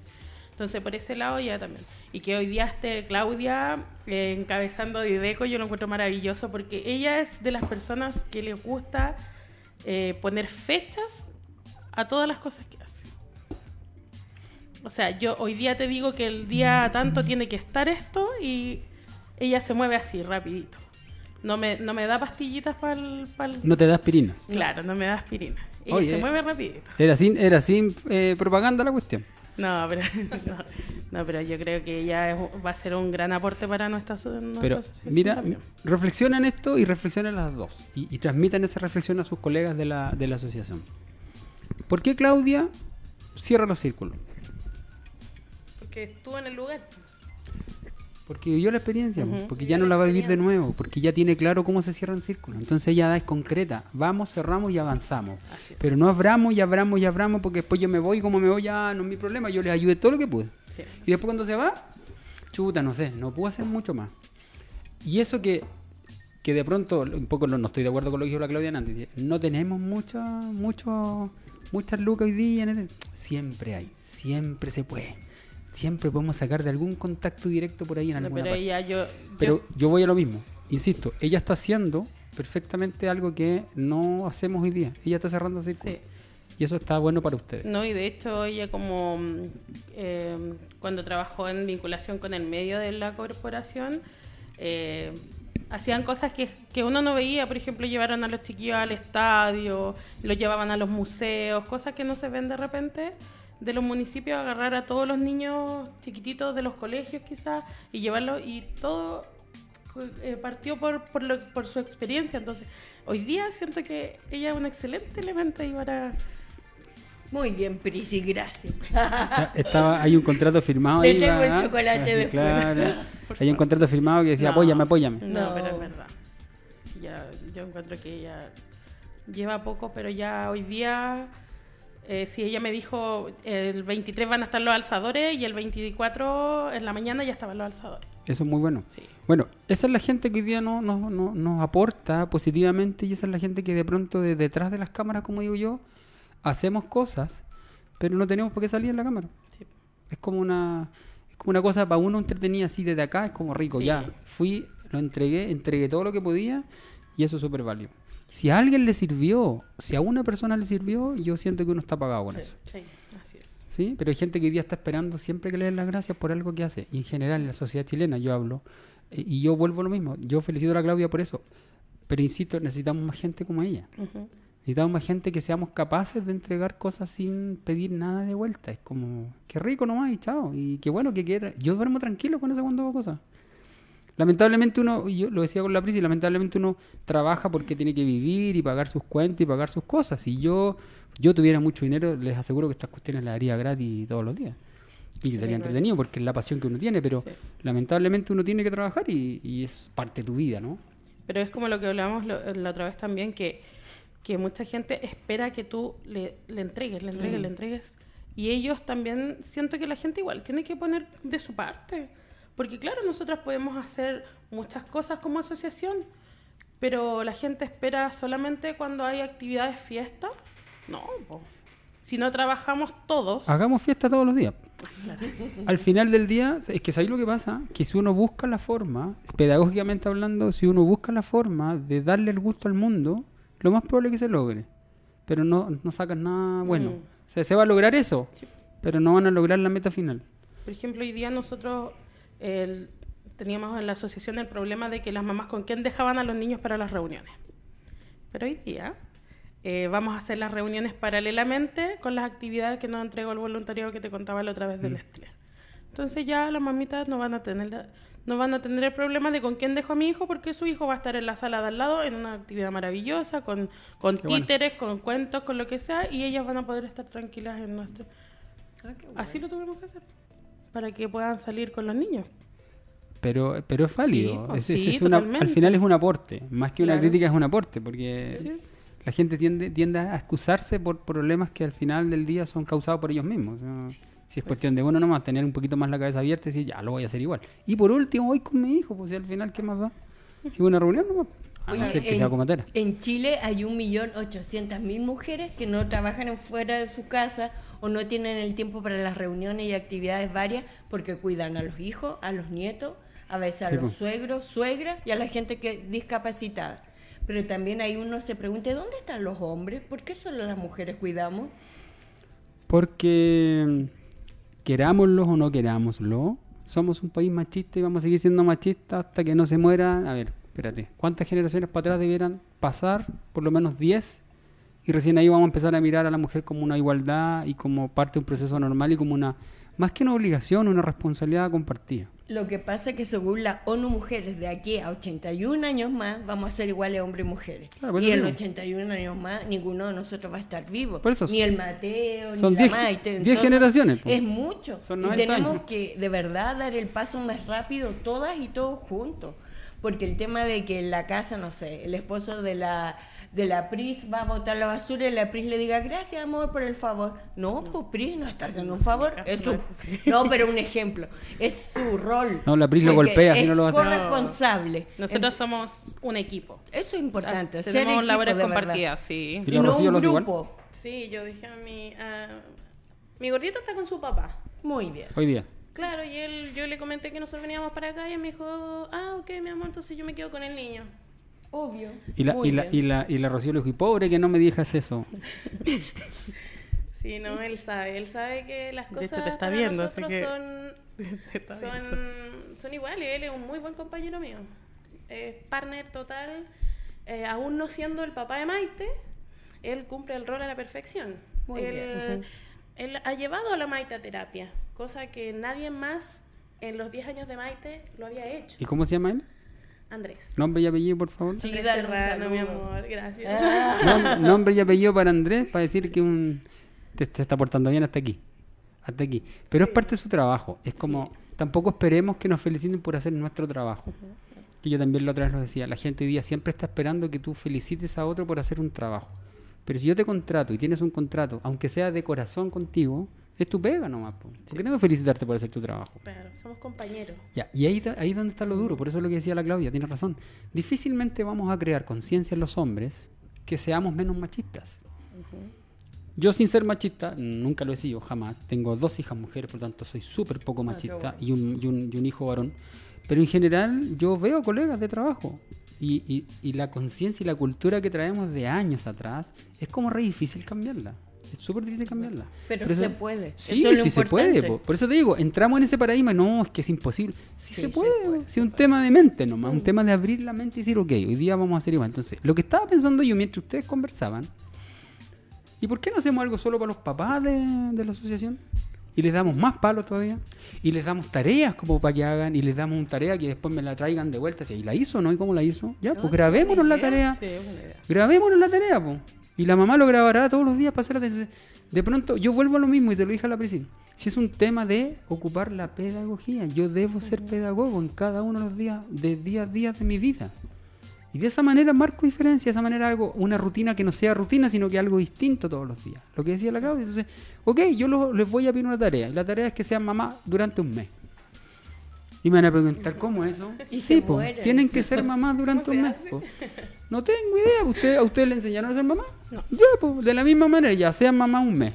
Entonces, por ese lado ya también. Y que hoy día esté Claudia eh, encabezando Dideco, yo lo encuentro maravilloso porque ella es de las personas que le gusta eh, poner fechas a todas las cosas que hace. O sea, yo hoy día te digo que el día tanto tiene que estar esto y ella se mueve así, rapidito. No me, no me da pastillitas para el... No te da aspirinas. Claro, no me da aspirina. Ella Oye. se mueve rapidito. Era sin, era sin eh, propaganda la cuestión. No, pero, no, no, pero yo creo que ella es- va a ser un gran aporte para nuestra, nuestra Pero mira, también. reflexionan esto y reflexionan las dos. Y, y transmitan esa reflexión a sus colegas de la, de la asociación. ¿Por qué Claudia cierra los círculos? Porque estuvo en el lugar. Porque vivió la experiencia, porque Vivió ya no la la va a vivir de nuevo, porque ya tiene claro cómo se cierran círculos. Entonces ella es concreta. Vamos, cerramos y avanzamos. Pero no abramos y abramos y abramos porque después yo me voy y como me voy ya no es mi problema. Yo les ayudé todo lo que pude. Sí. Y después cuando se va, chuta, no sé, no puedo hacer mucho más. Y eso que, que de pronto, un poco no, no estoy de acuerdo con lo que dijo la Claudia antes, no tenemos mucho, mucho, muchas lucas hoy día. en este-". Siempre hay, siempre se puede. Siempre podemos sacar de algún contacto directo por ahí en alguna pero parte. ella, yo, Pero yo- yo voy a lo mismo. Insisto, ella está haciendo perfectamente algo que no hacemos hoy día. Ella está cerrando círculos. Sí. Y eso está bueno para ustedes. No, y de hecho ella como eh, cuando trabajó en vinculación con el medio de la corporación, eh, hacían cosas que, que uno no veía, por ejemplo, llevaron a los chiquillos al estadio, los llevaban a los museos, cosas que no se ven de repente de los municipios, agarrar a todos los niños chiquititos de los colegios quizás y llevarlos y todo eh, partió por, por, lo- por su experiencia. Entonces, hoy día siento que ella es un excelente elemento ahí para... Muy bien, Prisi, gracias. Estaba, hay un contrato firmado ahí. traigo el chocolate Así, después. claro. Hay un contrato firmado que decía, No. apóyame, apóyame. No, No. pero es verdad. Ya, yo encuentro que ella lleva poco, pero ya hoy día, eh, si ella me dijo el 23 van a estar los alzadores y el 24 en la mañana ya estaban los alzadores. Eso es muy bueno. Sí. Bueno, esa es la gente que hoy día no, no- no- nos aporta positivamente y esa es la gente que de pronto de detrás de las cámaras, como digo yo, hacemos cosas, pero no tenemos por qué salir en la cámara. Sí. Es como una, es como una cosa para uno entretenida así desde acá, es como rico, Sí. ya. Fui, lo entregué, entregué todo lo que podía y eso es súper válido. Si a alguien le sirvió, si a una persona le sirvió, yo siento que uno está pagado con eso. Sí, así es. ¿sí? Pero hay gente que hoy día está esperando siempre que le den las gracias por algo que hace. Y en general, en la sociedad chilena, yo hablo. eh, Y yo vuelvo a lo mismo. Yo felicito a la Claudia por eso. Pero insisto, necesitamos más gente como ella. Necesitamos más gente que seamos capaces de entregar cosas sin pedir nada de vuelta. Es como, qué rico nomás y chao. Y qué bueno que quiera. Yo duermo tranquilo con eso cuando hago cosas. Lamentablemente uno, y yo lo decía con la prisa, lamentablemente uno trabaja porque tiene que vivir y pagar sus cuentas y pagar sus cosas. Si yo, yo tuviera mucho dinero, les aseguro que estas cuestiones las haría gratis todos los días. Y que sería entretenido porque es la pasión que uno tiene, pero Sí. lamentablemente uno tiene que trabajar y, y es parte de tu vida, ¿no? Pero es como lo que hablábamos lo- la otra vez también, que, que mucha gente espera que tú le, le entregues, le entregues, le entregues. Y ellos también, siento que la gente igual tiene que poner de su parte. Porque claro, nosotros podemos hacer muchas cosas como asociación, pero la gente espera solamente cuando hay actividades, fiestas. No, po. si no trabajamos todos, Hagamos fiesta todos los días. Al final del día, es que ¿sabéis lo que pasa? Que si uno busca la forma, pedagógicamente hablando, si uno busca la forma de darle el gusto al mundo, lo más probable es que se logre. Pero no, no sacas nada bueno. Mm. O sea, se va a lograr eso, Sí. pero no van a lograr la meta final. Por ejemplo, hoy día nosotros el- teníamos en la asociación el problema de que las mamás con quién dejaban a los niños para las reuniones. Pero hoy día eh, vamos a hacer las reuniones paralelamente con las actividades que nos entregó el voluntariado que te contaba la otra vez de Nestlé. Entonces ya las mamitas no van a tener la- no van a tener el problema de con quién dejo a mi hijo porque su hijo va a estar en la sala de al lado en una actividad maravillosa con, con Qué bueno. títeres, con cuentos, con lo que sea y ellas van a poder estar tranquilas en nuestro Ah, bueno. Así lo tuvimos que hacer para que puedan salir con los niños. Pero, pero es válido. Sí, oh, Es- es- sí, es una- al final es un aporte. Más que una Claro. crítica es un aporte, porque Sí. la gente tiende, tiende a excusarse por problemas que al final del día son causados por ellos mismos. Si es cuestión de uno nomás, tener un poquito más la cabeza abierta y decir, ya lo voy a hacer igual. Y por último, voy con mi hijo, pues si al final, ¿qué más da? Si una reunión nomás. A no ser que en, sea comatera. en Chile hay 1.800.000 mujeres que no trabajan en fuera de su casa o no tienen el tiempo para las reuniones y actividades varias porque cuidan a los hijos, a los nietos, a veces a Sí, los pues. suegros, suegras y a la gente que discapacitada. Pero también ahí uno se pregunta, ¿dónde están los hombres? ¿Por qué solo las mujeres cuidamos? Porque querámoslo o no querámoslo, somos un país machista y vamos a seguir siendo machistas hasta que no se mueran. A ver, espérate, ¿cuántas generaciones para atrás debieran pasar? Por lo menos 10. Y recién ahí vamos a empezar a mirar a la mujer como una igualdad y como parte de un proceso normal y como una, más que una obligación, una responsabilidad compartida. Lo que pasa es que según la ONU Mujeres, de aquí a 81 años más, vamos a ser iguales hombres y mujeres. Claro, por y en digo. 81 años más, ninguno de nosotros va a estar vivo. Por eso ni el Mateo, son ni la 10 Maite. 10 Entonces, generaciones, po. Es mucho. Son y 90 tenemos años. que de verdad dar el paso más rápido, todas y todos juntos. Porque el tema de que en la casa, no sé, el esposo de la de la Pris va a botar la basura y la Pris le diga gracias amor por el favor. No, pues Pris no está haciendo un favor. Es no tu- no, pero un ejemplo. Es su rol. No, la Pris lo golpea si no lo hace. corresponsable. Nosotros somos un equipo. Eso es importante. ser Tenemos labores compartidas, sí. ¿Y Y no un igual? grupo. Sí, yo dije a mi... mi gordito está con su papá. Muy bien. Hoy día. Claro, y él, yo le comenté que nosotros veníamos para acá y él me dijo, ah, ok, mi amor, entonces yo me quedo con el niño. Obvio. Y la, y la, y la, y la Rocío le dijo, y pobre que no me digas eso. Sí, no, él sabe, él sabe que las De cosas hecho, te está para viendo, así nosotros que- son, Está son, son iguales. Él es un muy buen compañero mío. Es partner total. Eh, aún no siendo el papá de Maite, él cumple el rol a la perfección. Muy él, bien. él ha llevado a la Maite a terapia, cosa que nadie más en los 10 años de Maite lo había hecho. ¿Y cómo se llama él? Andrés. Nombre y apellido, por favor. Sí, Serrano, mi amor, gracias. Ah, Nom- nombre y apellido para Andrés para decir que un te, te está portando bien hasta aquí. Hasta aquí. Pero es parte de su trabajo. Es como, tampoco esperemos que nos feliciten por hacer nuestro trabajo. Que yo también la otra vez lo decía. La gente hoy día siempre está esperando que tú felicites a otro por hacer un trabajo. Pero si yo te contrato y tienes un contrato, aunque sea de corazón contigo, es tu pega nomás. po. ¿Por qué tengo que felicitarte por hacer tu trabajo? Claro, somos compañeros. Ya, y ahí, ahí es donde está lo duro, por eso es lo que decía la Claudia, tiene razón. Difícilmente vamos a crear conciencia en los hombres que seamos menos machistas. Yo sin ser machista, nunca lo he sido, jamás. Tengo dos hijas mujeres, por lo tanto soy súper poco qué machista bueno. y, un, y, un, y un hijo varón. Pero en general yo veo colegas de trabajo y, y- y la conciencia y la cultura que traemos de años atrás es como re difícil cambiarla. Es súper difícil cambiarla. Pero Por eso- se puede. Sí, Eso es lo sí se puede. po. Por eso te digo, entramos en ese paradigma, no, es que es imposible. Sí, Sí, se puede. puede, es un tema de mente nomás, un tema de abrir la mente y decir, ok, hoy día vamos a hacer igual. Entonces, lo que estaba pensando yo mientras ustedes conversaban, ¿y por qué no hacemos algo solo para los papás de, de la asociación? Y les damos más palos todavía. Y les damos tareas como para que hagan. Y les damos una tarea que después me la traigan de vuelta. Si ahí la hizo, ¿no? ¿Y cómo la hizo? Ya, pues grabémonos la tarea. Sí. Grabémonos la tarea, po. Y la mamá lo grabará todos los días para hacer la. De pronto, yo vuelvo a lo mismo y te lo dije a la Priscila. Si es un tema de ocupar la pedagogía, yo debo ser pedagogo en cada uno de los días, de día a día de mi vida. Y de esa manera marco diferencia, de esa manera algo, una rutina que no sea rutina, sino que algo distinto todos los días. Lo que decía la Claudia. Entonces, ok, yo lo- les voy a pedir una tarea. Y la tarea es que sean mamá durante un mes. Y me van a preguntar, ¿cómo es eso? Y sí, mueren. tienen que ser mamás durante ¿Cómo un mes. po. No tengo idea. ¿Usted, ¿A ustedes le enseñaron a ser mamá? Ya, pues, de la misma manera, ya sean mamá un mes.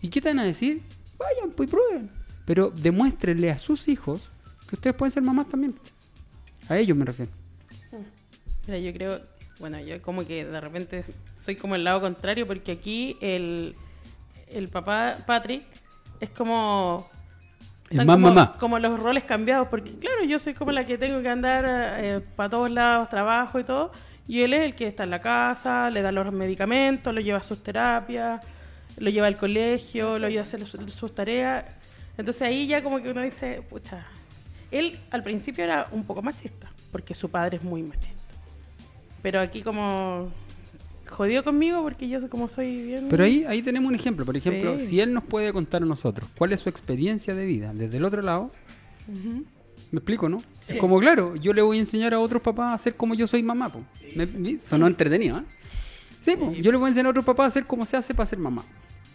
¿Y qué te van a decir? Vayan, pues y prueben. Pero demuéstrenle a sus hijos que ustedes pueden ser mamás también. A ellos me refiero. Mira, yo creo, bueno, yo como que de repente soy como el lado contrario porque aquí el, el papá Patrick es como Es más como, mamá. Como los roles cambiados, porque claro, yo soy como la que tengo que andar para todos lados, trabajo y todo, y él es el que está en la casa, le da los medicamentos, lo lleva a sus terapias, lo lleva al colegio, lo ayuda a hacer sus tareas. Entonces ahí ya como que uno dice, pucha, él al principio era un poco machista, porque su padre es muy machista. Pero aquí como jodió conmigo porque yo como soy bien... Pero ahí, ahí tenemos un ejemplo. Por ejemplo, Sí. si él nos puede contar a nosotros cuál es su experiencia de vida desde el otro lado, Ujú. me explico, ¿no? Sí. Como, claro, yo le voy a enseñar a otros papás a hacer como yo soy mamá. Po. Me, sonó entretenido, ¿eh? Sí, po. yo le voy a enseñar a otros papás a hacer como se hace para ser mamá.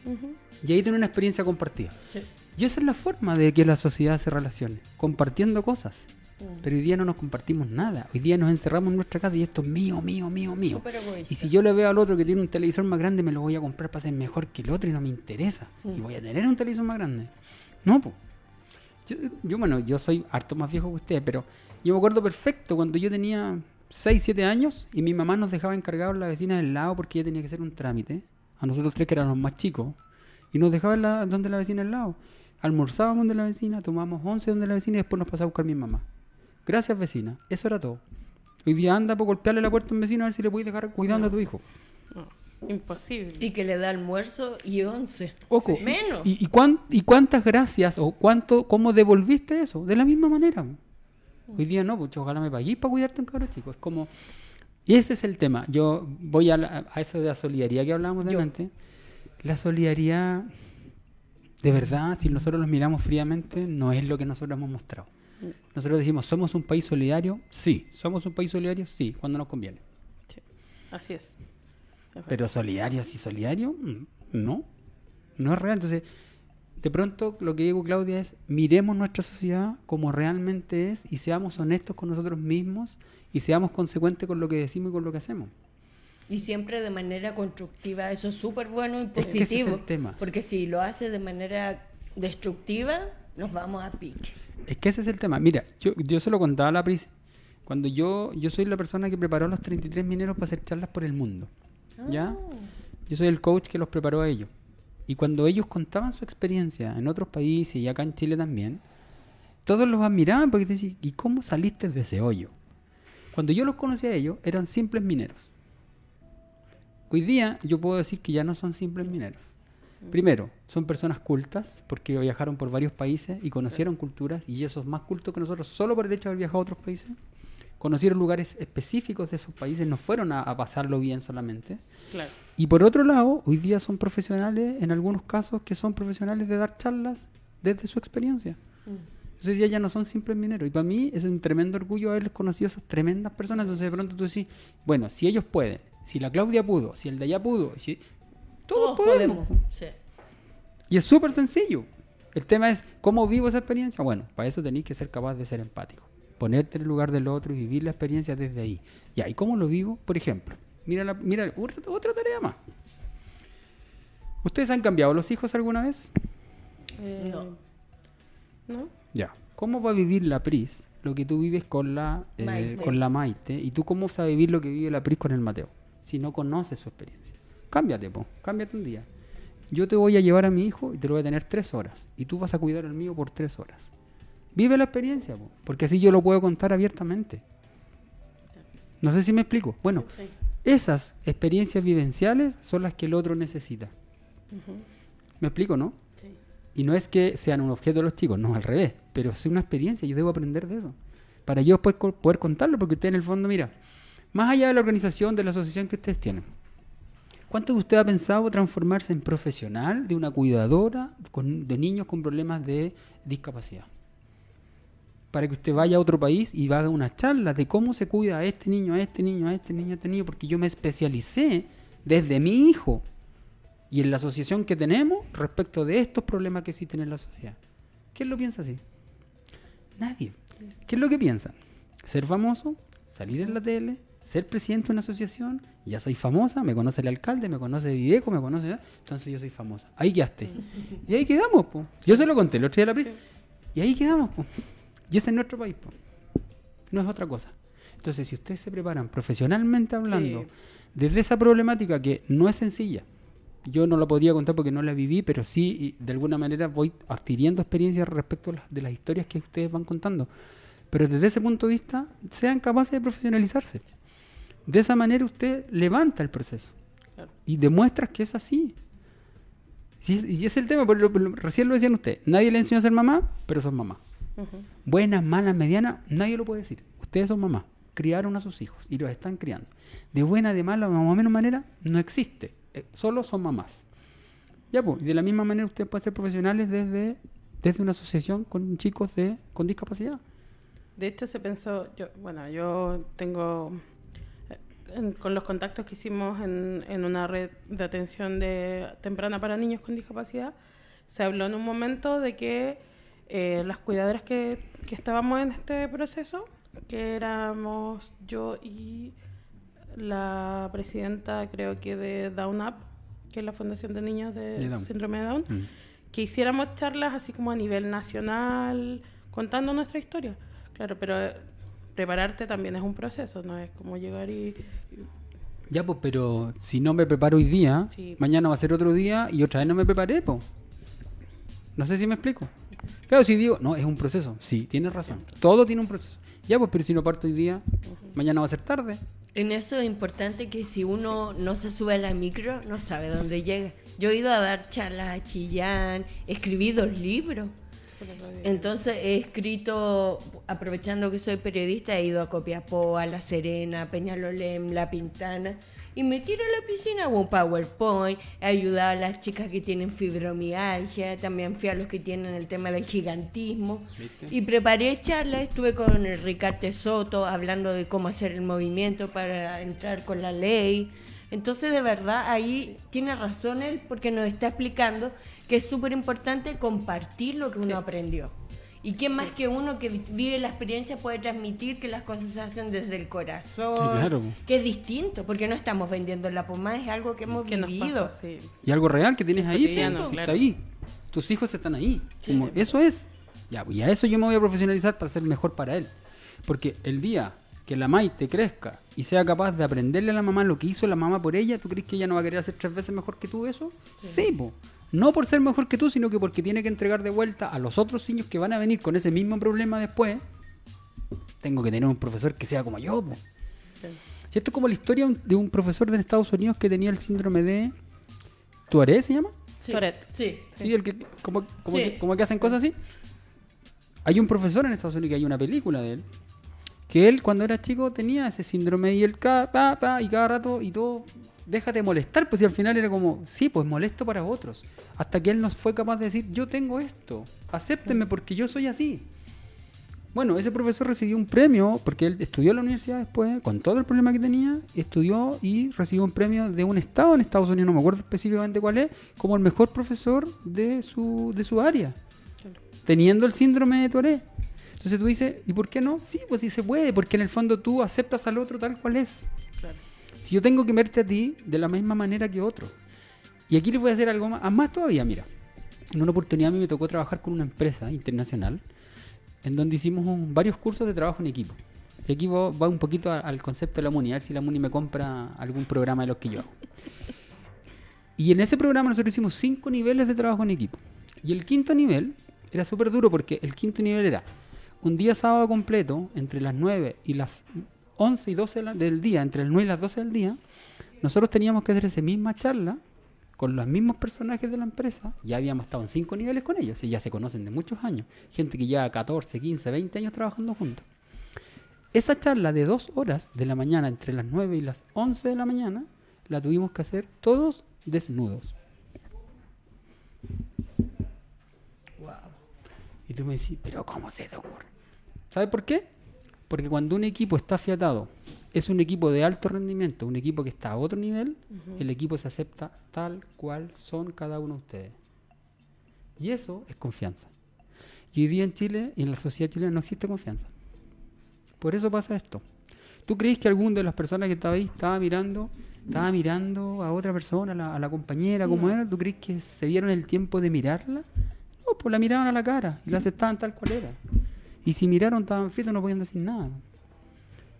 Ujú. Y ahí tiene una experiencia compartida. Sí. Y esa es la forma de que la sociedad se relacione, compartiendo cosas. Mm. Pero hoy día no nos compartimos nada. Hoy día nos encerramos en nuestra casa y esto es mío, mío, mío, mío. Y si yo le veo al otro que tiene un televisor más grande, me lo voy a comprar para ser mejor que el otro y no me interesa. Mm. Y voy a tener un televisor más grande. No, pues. Yo, yo, bueno, yo soy harto más viejo que usted, pero yo me acuerdo perfecto cuando yo tenía 6, 7 años y mi mamá nos dejaba encargados la vecina del lado porque ella tenía que hacer un trámite. A nosotros tres que éramos más chicos. Y nos dejaba la, donde la vecina del lado. Almorzábamos donde la vecina, tomábamos 11 donde la vecina y después nos pasaba a buscar mi mamá. Gracias, vecina. Eso era todo. Hoy día anda por golpearle la puerta a un vecino a ver si le puedes dejar cuidando a tu hijo. No, imposible. Y que le da almuerzo y once. Ojo. Sí. Menos. ¿Y, y, cuán- y cuántas gracias o cuánto, cómo devolviste eso? De la misma manera. Hoy día no, pues ojalá me paguéis para cuidarte un cabro chico. Es como. Y ese es el tema. Yo voy a, la- a eso de la solidaridad que hablábamos delante. La solidaridad, de verdad, si nosotros los miramos fríamente, no es lo que nosotros hemos mostrado. Nosotros decimos, ¿somos un país solidario? Sí. ¿Somos un país solidario? Sí, cuando nos conviene. Sí, así es. Pero solidario, así solidario, mm, no. No es real. Entonces, de pronto lo que digo, Claudia, es miremos nuestra sociedad como realmente es y seamos honestos con nosotros mismos y seamos consecuentes con lo que decimos y con lo que hacemos. Y siempre de manera constructiva, eso es súper bueno y que ese es el positivo. tema. Porque si lo hace de manera destructiva, nos vamos a pique. Es que ese es el tema. Mira, yo, yo se lo contaba a la Pris. Cuando yo, yo soy la persona que preparó a los 33 mineros para hacer charlas por el mundo. ¿Ya? Ah. Yo soy el coach que los preparó a ellos. Y cuando ellos contaban su experiencia en otros países y acá en Chile también, todos los admiraban porque decían, ¿y cómo saliste de ese hoyo? Cuando yo los conocí a ellos, eran simples mineros. Hoy día yo puedo decir que ya no son simples mineros. Primero, son personas cultas porque viajaron por varios países y conocieron culturas y esos más cultos que nosotros solo por el hecho de haber viajado a otros países. Conocieron lugares específicos de esos países, no fueron a, a pasarlo bien solamente. Claro. Y por otro lado, hoy día son profesionales, en algunos casos, que son profesionales de dar charlas desde su experiencia. Entonces ya, ya no son simples mineros. Y para mí es un tremendo orgullo haberles conocido a esas tremendas personas. Entonces de pronto tú decís, bueno, si ellos pueden, si la Claudia pudo, si el de allá pudo, si... Todos, podemos. Sí. Y es súper sencillo. El tema es, ¿cómo vivo esa experiencia? Bueno, para eso tenéis que ser capaz de ser empático. Ponerte en el lugar del otro y vivir la experiencia desde ahí. Ya, ¿y cómo lo vivo? Por ejemplo, mira, la, mira otra, otra tarea más. ¿Ustedes han cambiado los hijos alguna vez? Eh, No. ¿No? Ya. ¿Cómo va a vivir la Pris lo que tú vives con la, eh, Maite. con la Maite? ¿Y tú cómo vas a vivir lo que vive la Pris con el Mateo? Si no conoces su experiencia. Cámbiate, po. Cámbiate un día. Yo te voy a llevar a mi hijo y te lo voy a tener tres horas. Y tú vas a cuidar al mío por tres horas. Vive la experiencia, po, porque así yo lo puedo contar abiertamente. No sé si me explico. Bueno, Sí. esas experiencias vivenciales son las que el otro necesita. ¿Me explico, no? Sí. Y no es que sean un objeto los chicos, no, al revés. Pero es una experiencia, yo debo aprender de eso. Para yo co- poder contarlo, porque usted en el fondo, mira, más allá de la organización, de la asociación que ustedes tienen, ¿cuánto de usted ha pensado transformarse en profesional de una cuidadora de niños con problemas de discapacidad? Para que usted vaya a otro país y haga una charla de cómo se cuida a este niño, a este niño, a este niño, a este niño, porque yo me especialicé desde mi hijo y en la asociación que tenemos respecto de estos problemas que existen en la sociedad. ¿Quién lo piensa así? Nadie. ¿Qué es lo que piensan? Ser famoso, salir en la tele, ser presidente de una asociación, ya soy famosa, me conoce el alcalde, me conoce Videco, me conoce, entonces yo soy famosa. Ahí quedaste. Y ahí quedamos, po. Yo se lo conté el otro día a la prensa. Y ahí quedamos, po. Y ese es nuestro país, po. No es otra cosa. Entonces, si ustedes se preparan profesionalmente hablando Sí. desde esa problemática que no es sencilla, yo no la podría contar porque no la viví, pero sí, y de alguna manera voy adquiriendo experiencias respecto a las- de las historias que ustedes van contando. Pero desde ese punto de vista, sean capaces de profesionalizarse. De esa manera usted levanta el proceso Claro. y demuestras que es así. Sí, y es el tema, porque recién lo decían ustedes. Nadie le enseñó a ser mamá, pero son mamás. Ujú. Buenas, malas, medianas, nadie lo puede decir. Ustedes son mamás, criaron a sus hijos y los están criando. De buena, de mala o más o menos manera, no existe. Eh, solo son mamás. Ya, pues, de la misma manera ustedes pueden ser profesionales desde, desde una asociación con chicos de, con discapacidad. De hecho, se pensó, yo, bueno, yo tengo, en- con los contactos que hicimos en, en una red de atención de temprana para niños con discapacidad, se habló en un momento de que eh, las cuidadoras que, que estábamos en este proceso, que éramos yo y la presidenta, creo que de Down Up, que es la Fundación de Niños de. Síndrome de Down, Mm. que hiciéramos charlas así como a nivel nacional, contando nuestra historia. Claro, pero prepararte también es un proceso, no es como llegar y... Ya, pues, pero si no me preparo hoy día, Sí. mañana va a ser otro día y otra vez no me preparé, pues. No sé si me explico. Claro, si digo, no, es un proceso. Sí, tienes razón. Todo tiene un proceso. Ya, pues, pero si no parto hoy día, mañana va a ser tarde. En eso es importante que si uno no se sube a la micro, no sabe dónde llega. Yo he ido a dar charlas a Chillán, he escribido libros. Entonces he escrito, aprovechando que soy periodista, he ido a Copiapó, a La Serena, Peñalolén, La Pintana, y me tiro a la piscina, hago un PowerPoint, he ayudado a las chicas que tienen fibromialgia, también fui a los que tienen el tema del gigantismo, ¿Viste? y preparé charlas, estuve con el Ricarte Soto hablando de cómo hacer el movimiento para entrar con la ley. Entonces, de verdad, ahí tiene razón él porque nos está explicando que es súper importante compartir lo que uno aprendió. Y quién más que uno que vi- vive la experiencia puede transmitir que las cosas se hacen desde el corazón, Sí, claro. que es distinto, porque no estamos vendiendo la pomada, es algo que hemos ¿Qué nos vivido. pasa? Sí. Y algo real que tienes ahí, claro. está ahí. Tus hijos están ahí. Como, eso es. Ya, y a eso yo me voy a profesionalizar para ser mejor para él. Porque el día que la Maite crezca y sea capaz de aprenderle a la mamá lo que hizo la mamá por ella, ¿tú crees que ella no va a querer hacer tres veces mejor que tú eso? Sí, po. No por ser mejor que tú, sino que porque tiene que entregar de vuelta a los otros niños que van a venir con ese mismo problema después. Tengo que tener un profesor que sea como yo, po. Sí. Y esto es como la historia de un profesor de Estados Unidos que tenía el síndrome de Tuareg, ¿se llama? Sí, Tourette. sí. Sí, el que como, como, Sí. que, como que hacen cosas así. Hay un profesor en Estados Unidos que hay una película de él. Que él cuando era chico tenía ese síndrome y él cada, pa, pa, y cada rato y todo, déjate de molestar, pues y al final era como, sí, pues molesto para otros. Hasta que él no fue capaz de decir, yo tengo esto, acéptenme porque yo soy así. Bueno, ese profesor recibió un premio porque él estudió en la universidad después, con todo el problema que tenía, estudió y recibió un premio de un estado en Estados Unidos, no me acuerdo específicamente cuál es, como el mejor profesor de su, de su área, teniendo el síndrome de Tourette. Entonces tú dices, ¿y por qué no? Sí, pues sí se puede, porque en el fondo tú aceptas al otro tal cual es. Claro. Si yo tengo que verte a ti de la misma manera que otro. Y aquí les voy a hacer algo más, más todavía, mira. En una oportunidad a mí me tocó trabajar con una empresa internacional en donde hicimos un- varios cursos de trabajo en equipo. Y aquí va, va un poquito a- al concepto de la MUNI, a ver si la MUNI me compra algún programa de los que yo hago. Y en ese programa nosotros hicimos cinco niveles de trabajo en equipo. Y el quinto nivel era súper duro porque el quinto nivel era un día sábado completo, entre las 9 y las 11 y 12 de la- del día, entre las 9 y las 12 del día, nosotros teníamos que hacer esa misma charla con los mismos personajes de la empresa. Ya habíamos estado en cinco niveles con ellos, y ya se conocen de muchos años. Gente que lleva 14, 15, 20 años trabajando juntos. Esa charla de dos horas de la mañana, entre las 9 y las 11 de la mañana, la tuvimos que hacer todos desnudos. Y tú me decís, pero ¿cómo se te ocurre? ¿Sabes por qué? Porque cuando un equipo está afiatado, es un equipo de alto rendimiento, un equipo que está a otro nivel, el equipo se acepta tal cual son cada uno de ustedes. Y eso es confianza. Y hoy día en Chile y en la sociedad chilena no existe confianza. Por eso pasa esto. ¿Tú crees que algún de las personas que estaba ahí estaba mirando, estaba mirando a otra persona, a la, a la compañera, como era? ¿Tú crees que se dieron el tiempo de mirarla? No, pues la miraban a la cara y la aceptaban tal cual era. Y si miraron, estaban fritos, no podían decir nada.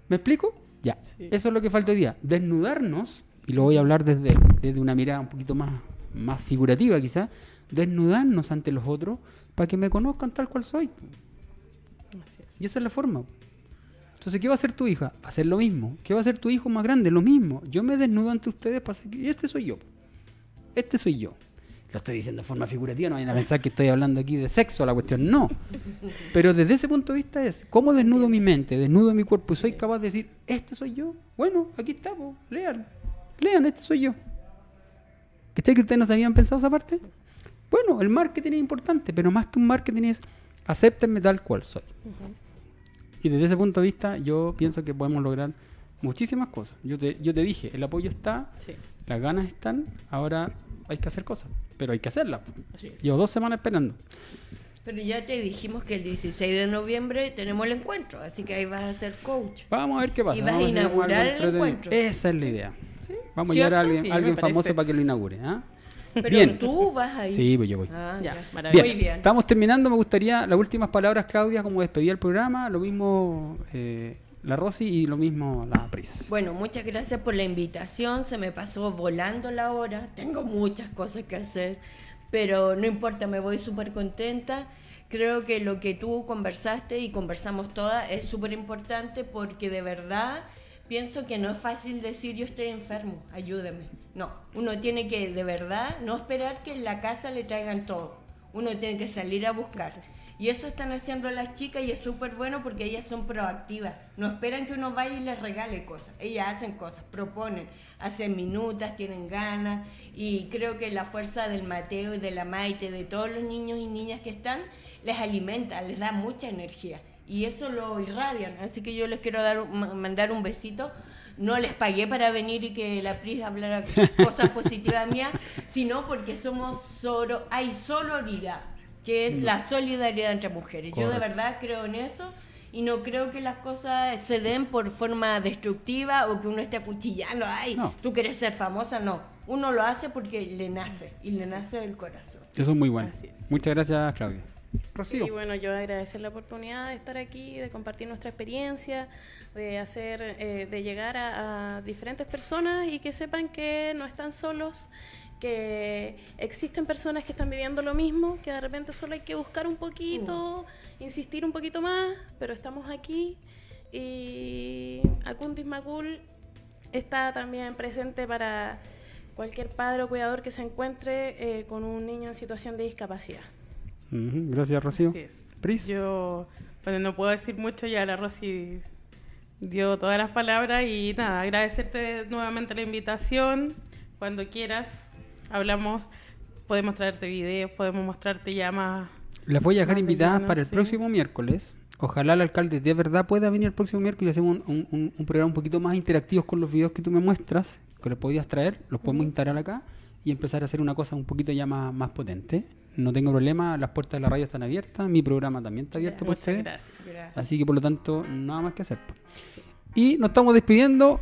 ¿Me explico? Ya. Sí. Eso es lo que falta hoy día. Desnudarnos, y lo voy a hablar desde, desde una mirada un poquito más más figurativa quizás, desnudarnos ante los otros para que me conozcan tal cual soy. Así es. Y esa es la forma. Entonces, ¿qué va a hacer tu hija? Va a hacer lo mismo. ¿Qué va a hacer tu hijo más grande? Lo mismo. Yo me desnudo ante ustedes para hacer que este soy yo. Este soy yo. Lo estoy diciendo de forma figurativa, no vayan a pensar que estoy hablando aquí de sexo, la cuestión no. Pero desde ese punto de vista es, ¿cómo desnudo mi mente? Desnudo mi cuerpo y soy capaz de decir, este soy yo. Bueno, aquí estamos, lean. Lean, este soy yo. ¿Cachai que ustedes no se habían pensado esa parte? Bueno, el marketing es importante, pero más que un marketing es, acéptenme tal cual soy. Y desde ese punto de vista, yo pienso que podemos lograr muchísimas cosas. Yo te, yo te dije, el apoyo está, Sí. las ganas están, ahora hay que hacer cosas, pero hay que es. Llevo dos semanas esperando. Pero ya te dijimos que el 16 de noviembre tenemos el encuentro, así que ahí vas a ser coach. Vamos a ver qué pasa. Y vas a vamos inaugurar el encuentro. Esa es la idea. Vamos a llevar a alguien, Sí, alguien famoso para que lo inaugure. ¿ah? Pero Bien. tú vas a ir. Sí, pues yo voy. Ah, Ya. Bien, Muy bien. estamos terminando. Me gustaría las últimas palabras, Claudia, como despedía el programa. Lo mismo eh, la Rosy y lo mismo la Pris. Bueno, muchas gracias por la invitación. Se me pasó volando la hora. Tengo muchas cosas que hacer, pero no importa, me voy súper contenta. Creo que lo que tú conversaste y conversamos todas es súper importante porque de verdad pienso que no es fácil decir yo estoy enfermo, ayúdeme. No, uno tiene que de verdad no esperar que en la casa le traigan todo. Uno tiene que salir a buscar. Y eso están haciendo las chicas y es súper bueno porque ellas son proactivas. No esperan que uno vaya y les regale cosas. Ellas hacen cosas, proponen, hacen minutas, tienen ganas. Y creo que la fuerza del Mateo y de la Maite, de todos los niños y niñas que están, les alimenta, les da mucha energía. Y eso lo irradian. Así que yo les quiero dar, mandar un besito. No les pagué para venir y que la Pris hablara cosas positivas mías, sino porque somos solo, hay sororidad, que es la solidaridad entre mujeres. Yo de verdad creo en eso y no creo que las cosas se den por forma destructiva o que uno esté acuchillando, ay, No. tú quieres ser famosa, no. Uno lo hace porque le nace y le nace del corazón. Eso es muy bueno. Es. Muchas gracias, Claudia. Rocío. Sí, bueno, yo agradecer la oportunidad de estar aquí, de compartir nuestra experiencia, de hacer, eh, de llegar a, a diferentes personas y que sepan que no están solos, que existen personas que están viviendo lo mismo, que de repente solo hay que buscar un poquito, insistir un poquito más, pero estamos aquí y Acundis Macul está también presente para cualquier padre o cuidador que se encuentre eh, con un niño en situación de discapacidad. Gracias, Rocío. Pris. Yo, bueno, no puedo decir mucho, ya la Rosy dio todas las palabras y nada, agradecerte nuevamente la invitación. Cuando quieras, hablamos, podemos traerte videos, podemos mostrarte ya más. Las voy a dejar invitadas lleno, para el sí. próximo miércoles. Ojalá el alcalde de verdad pueda venir el próximo miércoles y hacemos un, un- un- un programa un poquito más interactivo con los videos que tú me muestras, que los podías traer, los podemos instalar acá y empezar a hacer una cosa un poquito ya más, más potente. No tengo problema, las puertas de la radio están abiertas, mi programa también está abierto para ustedes. gracias. Así que por lo tanto, nada más que hacer. Y nos estamos despidiendo.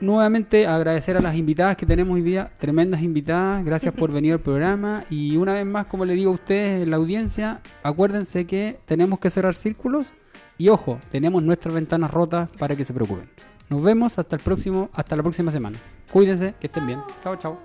Nuevamente agradecer a las invitadas que tenemos hoy día, tremendas invitadas, gracias por venir al programa y una vez más, como le digo a ustedes, la audiencia, acuérdense que tenemos que cerrar círculos y ojo, tenemos nuestras ventanas rotas para que se preocupen. Nos vemos hasta el próximo, hasta la próxima semana. Cuídense, que estén bien. Chao, chao.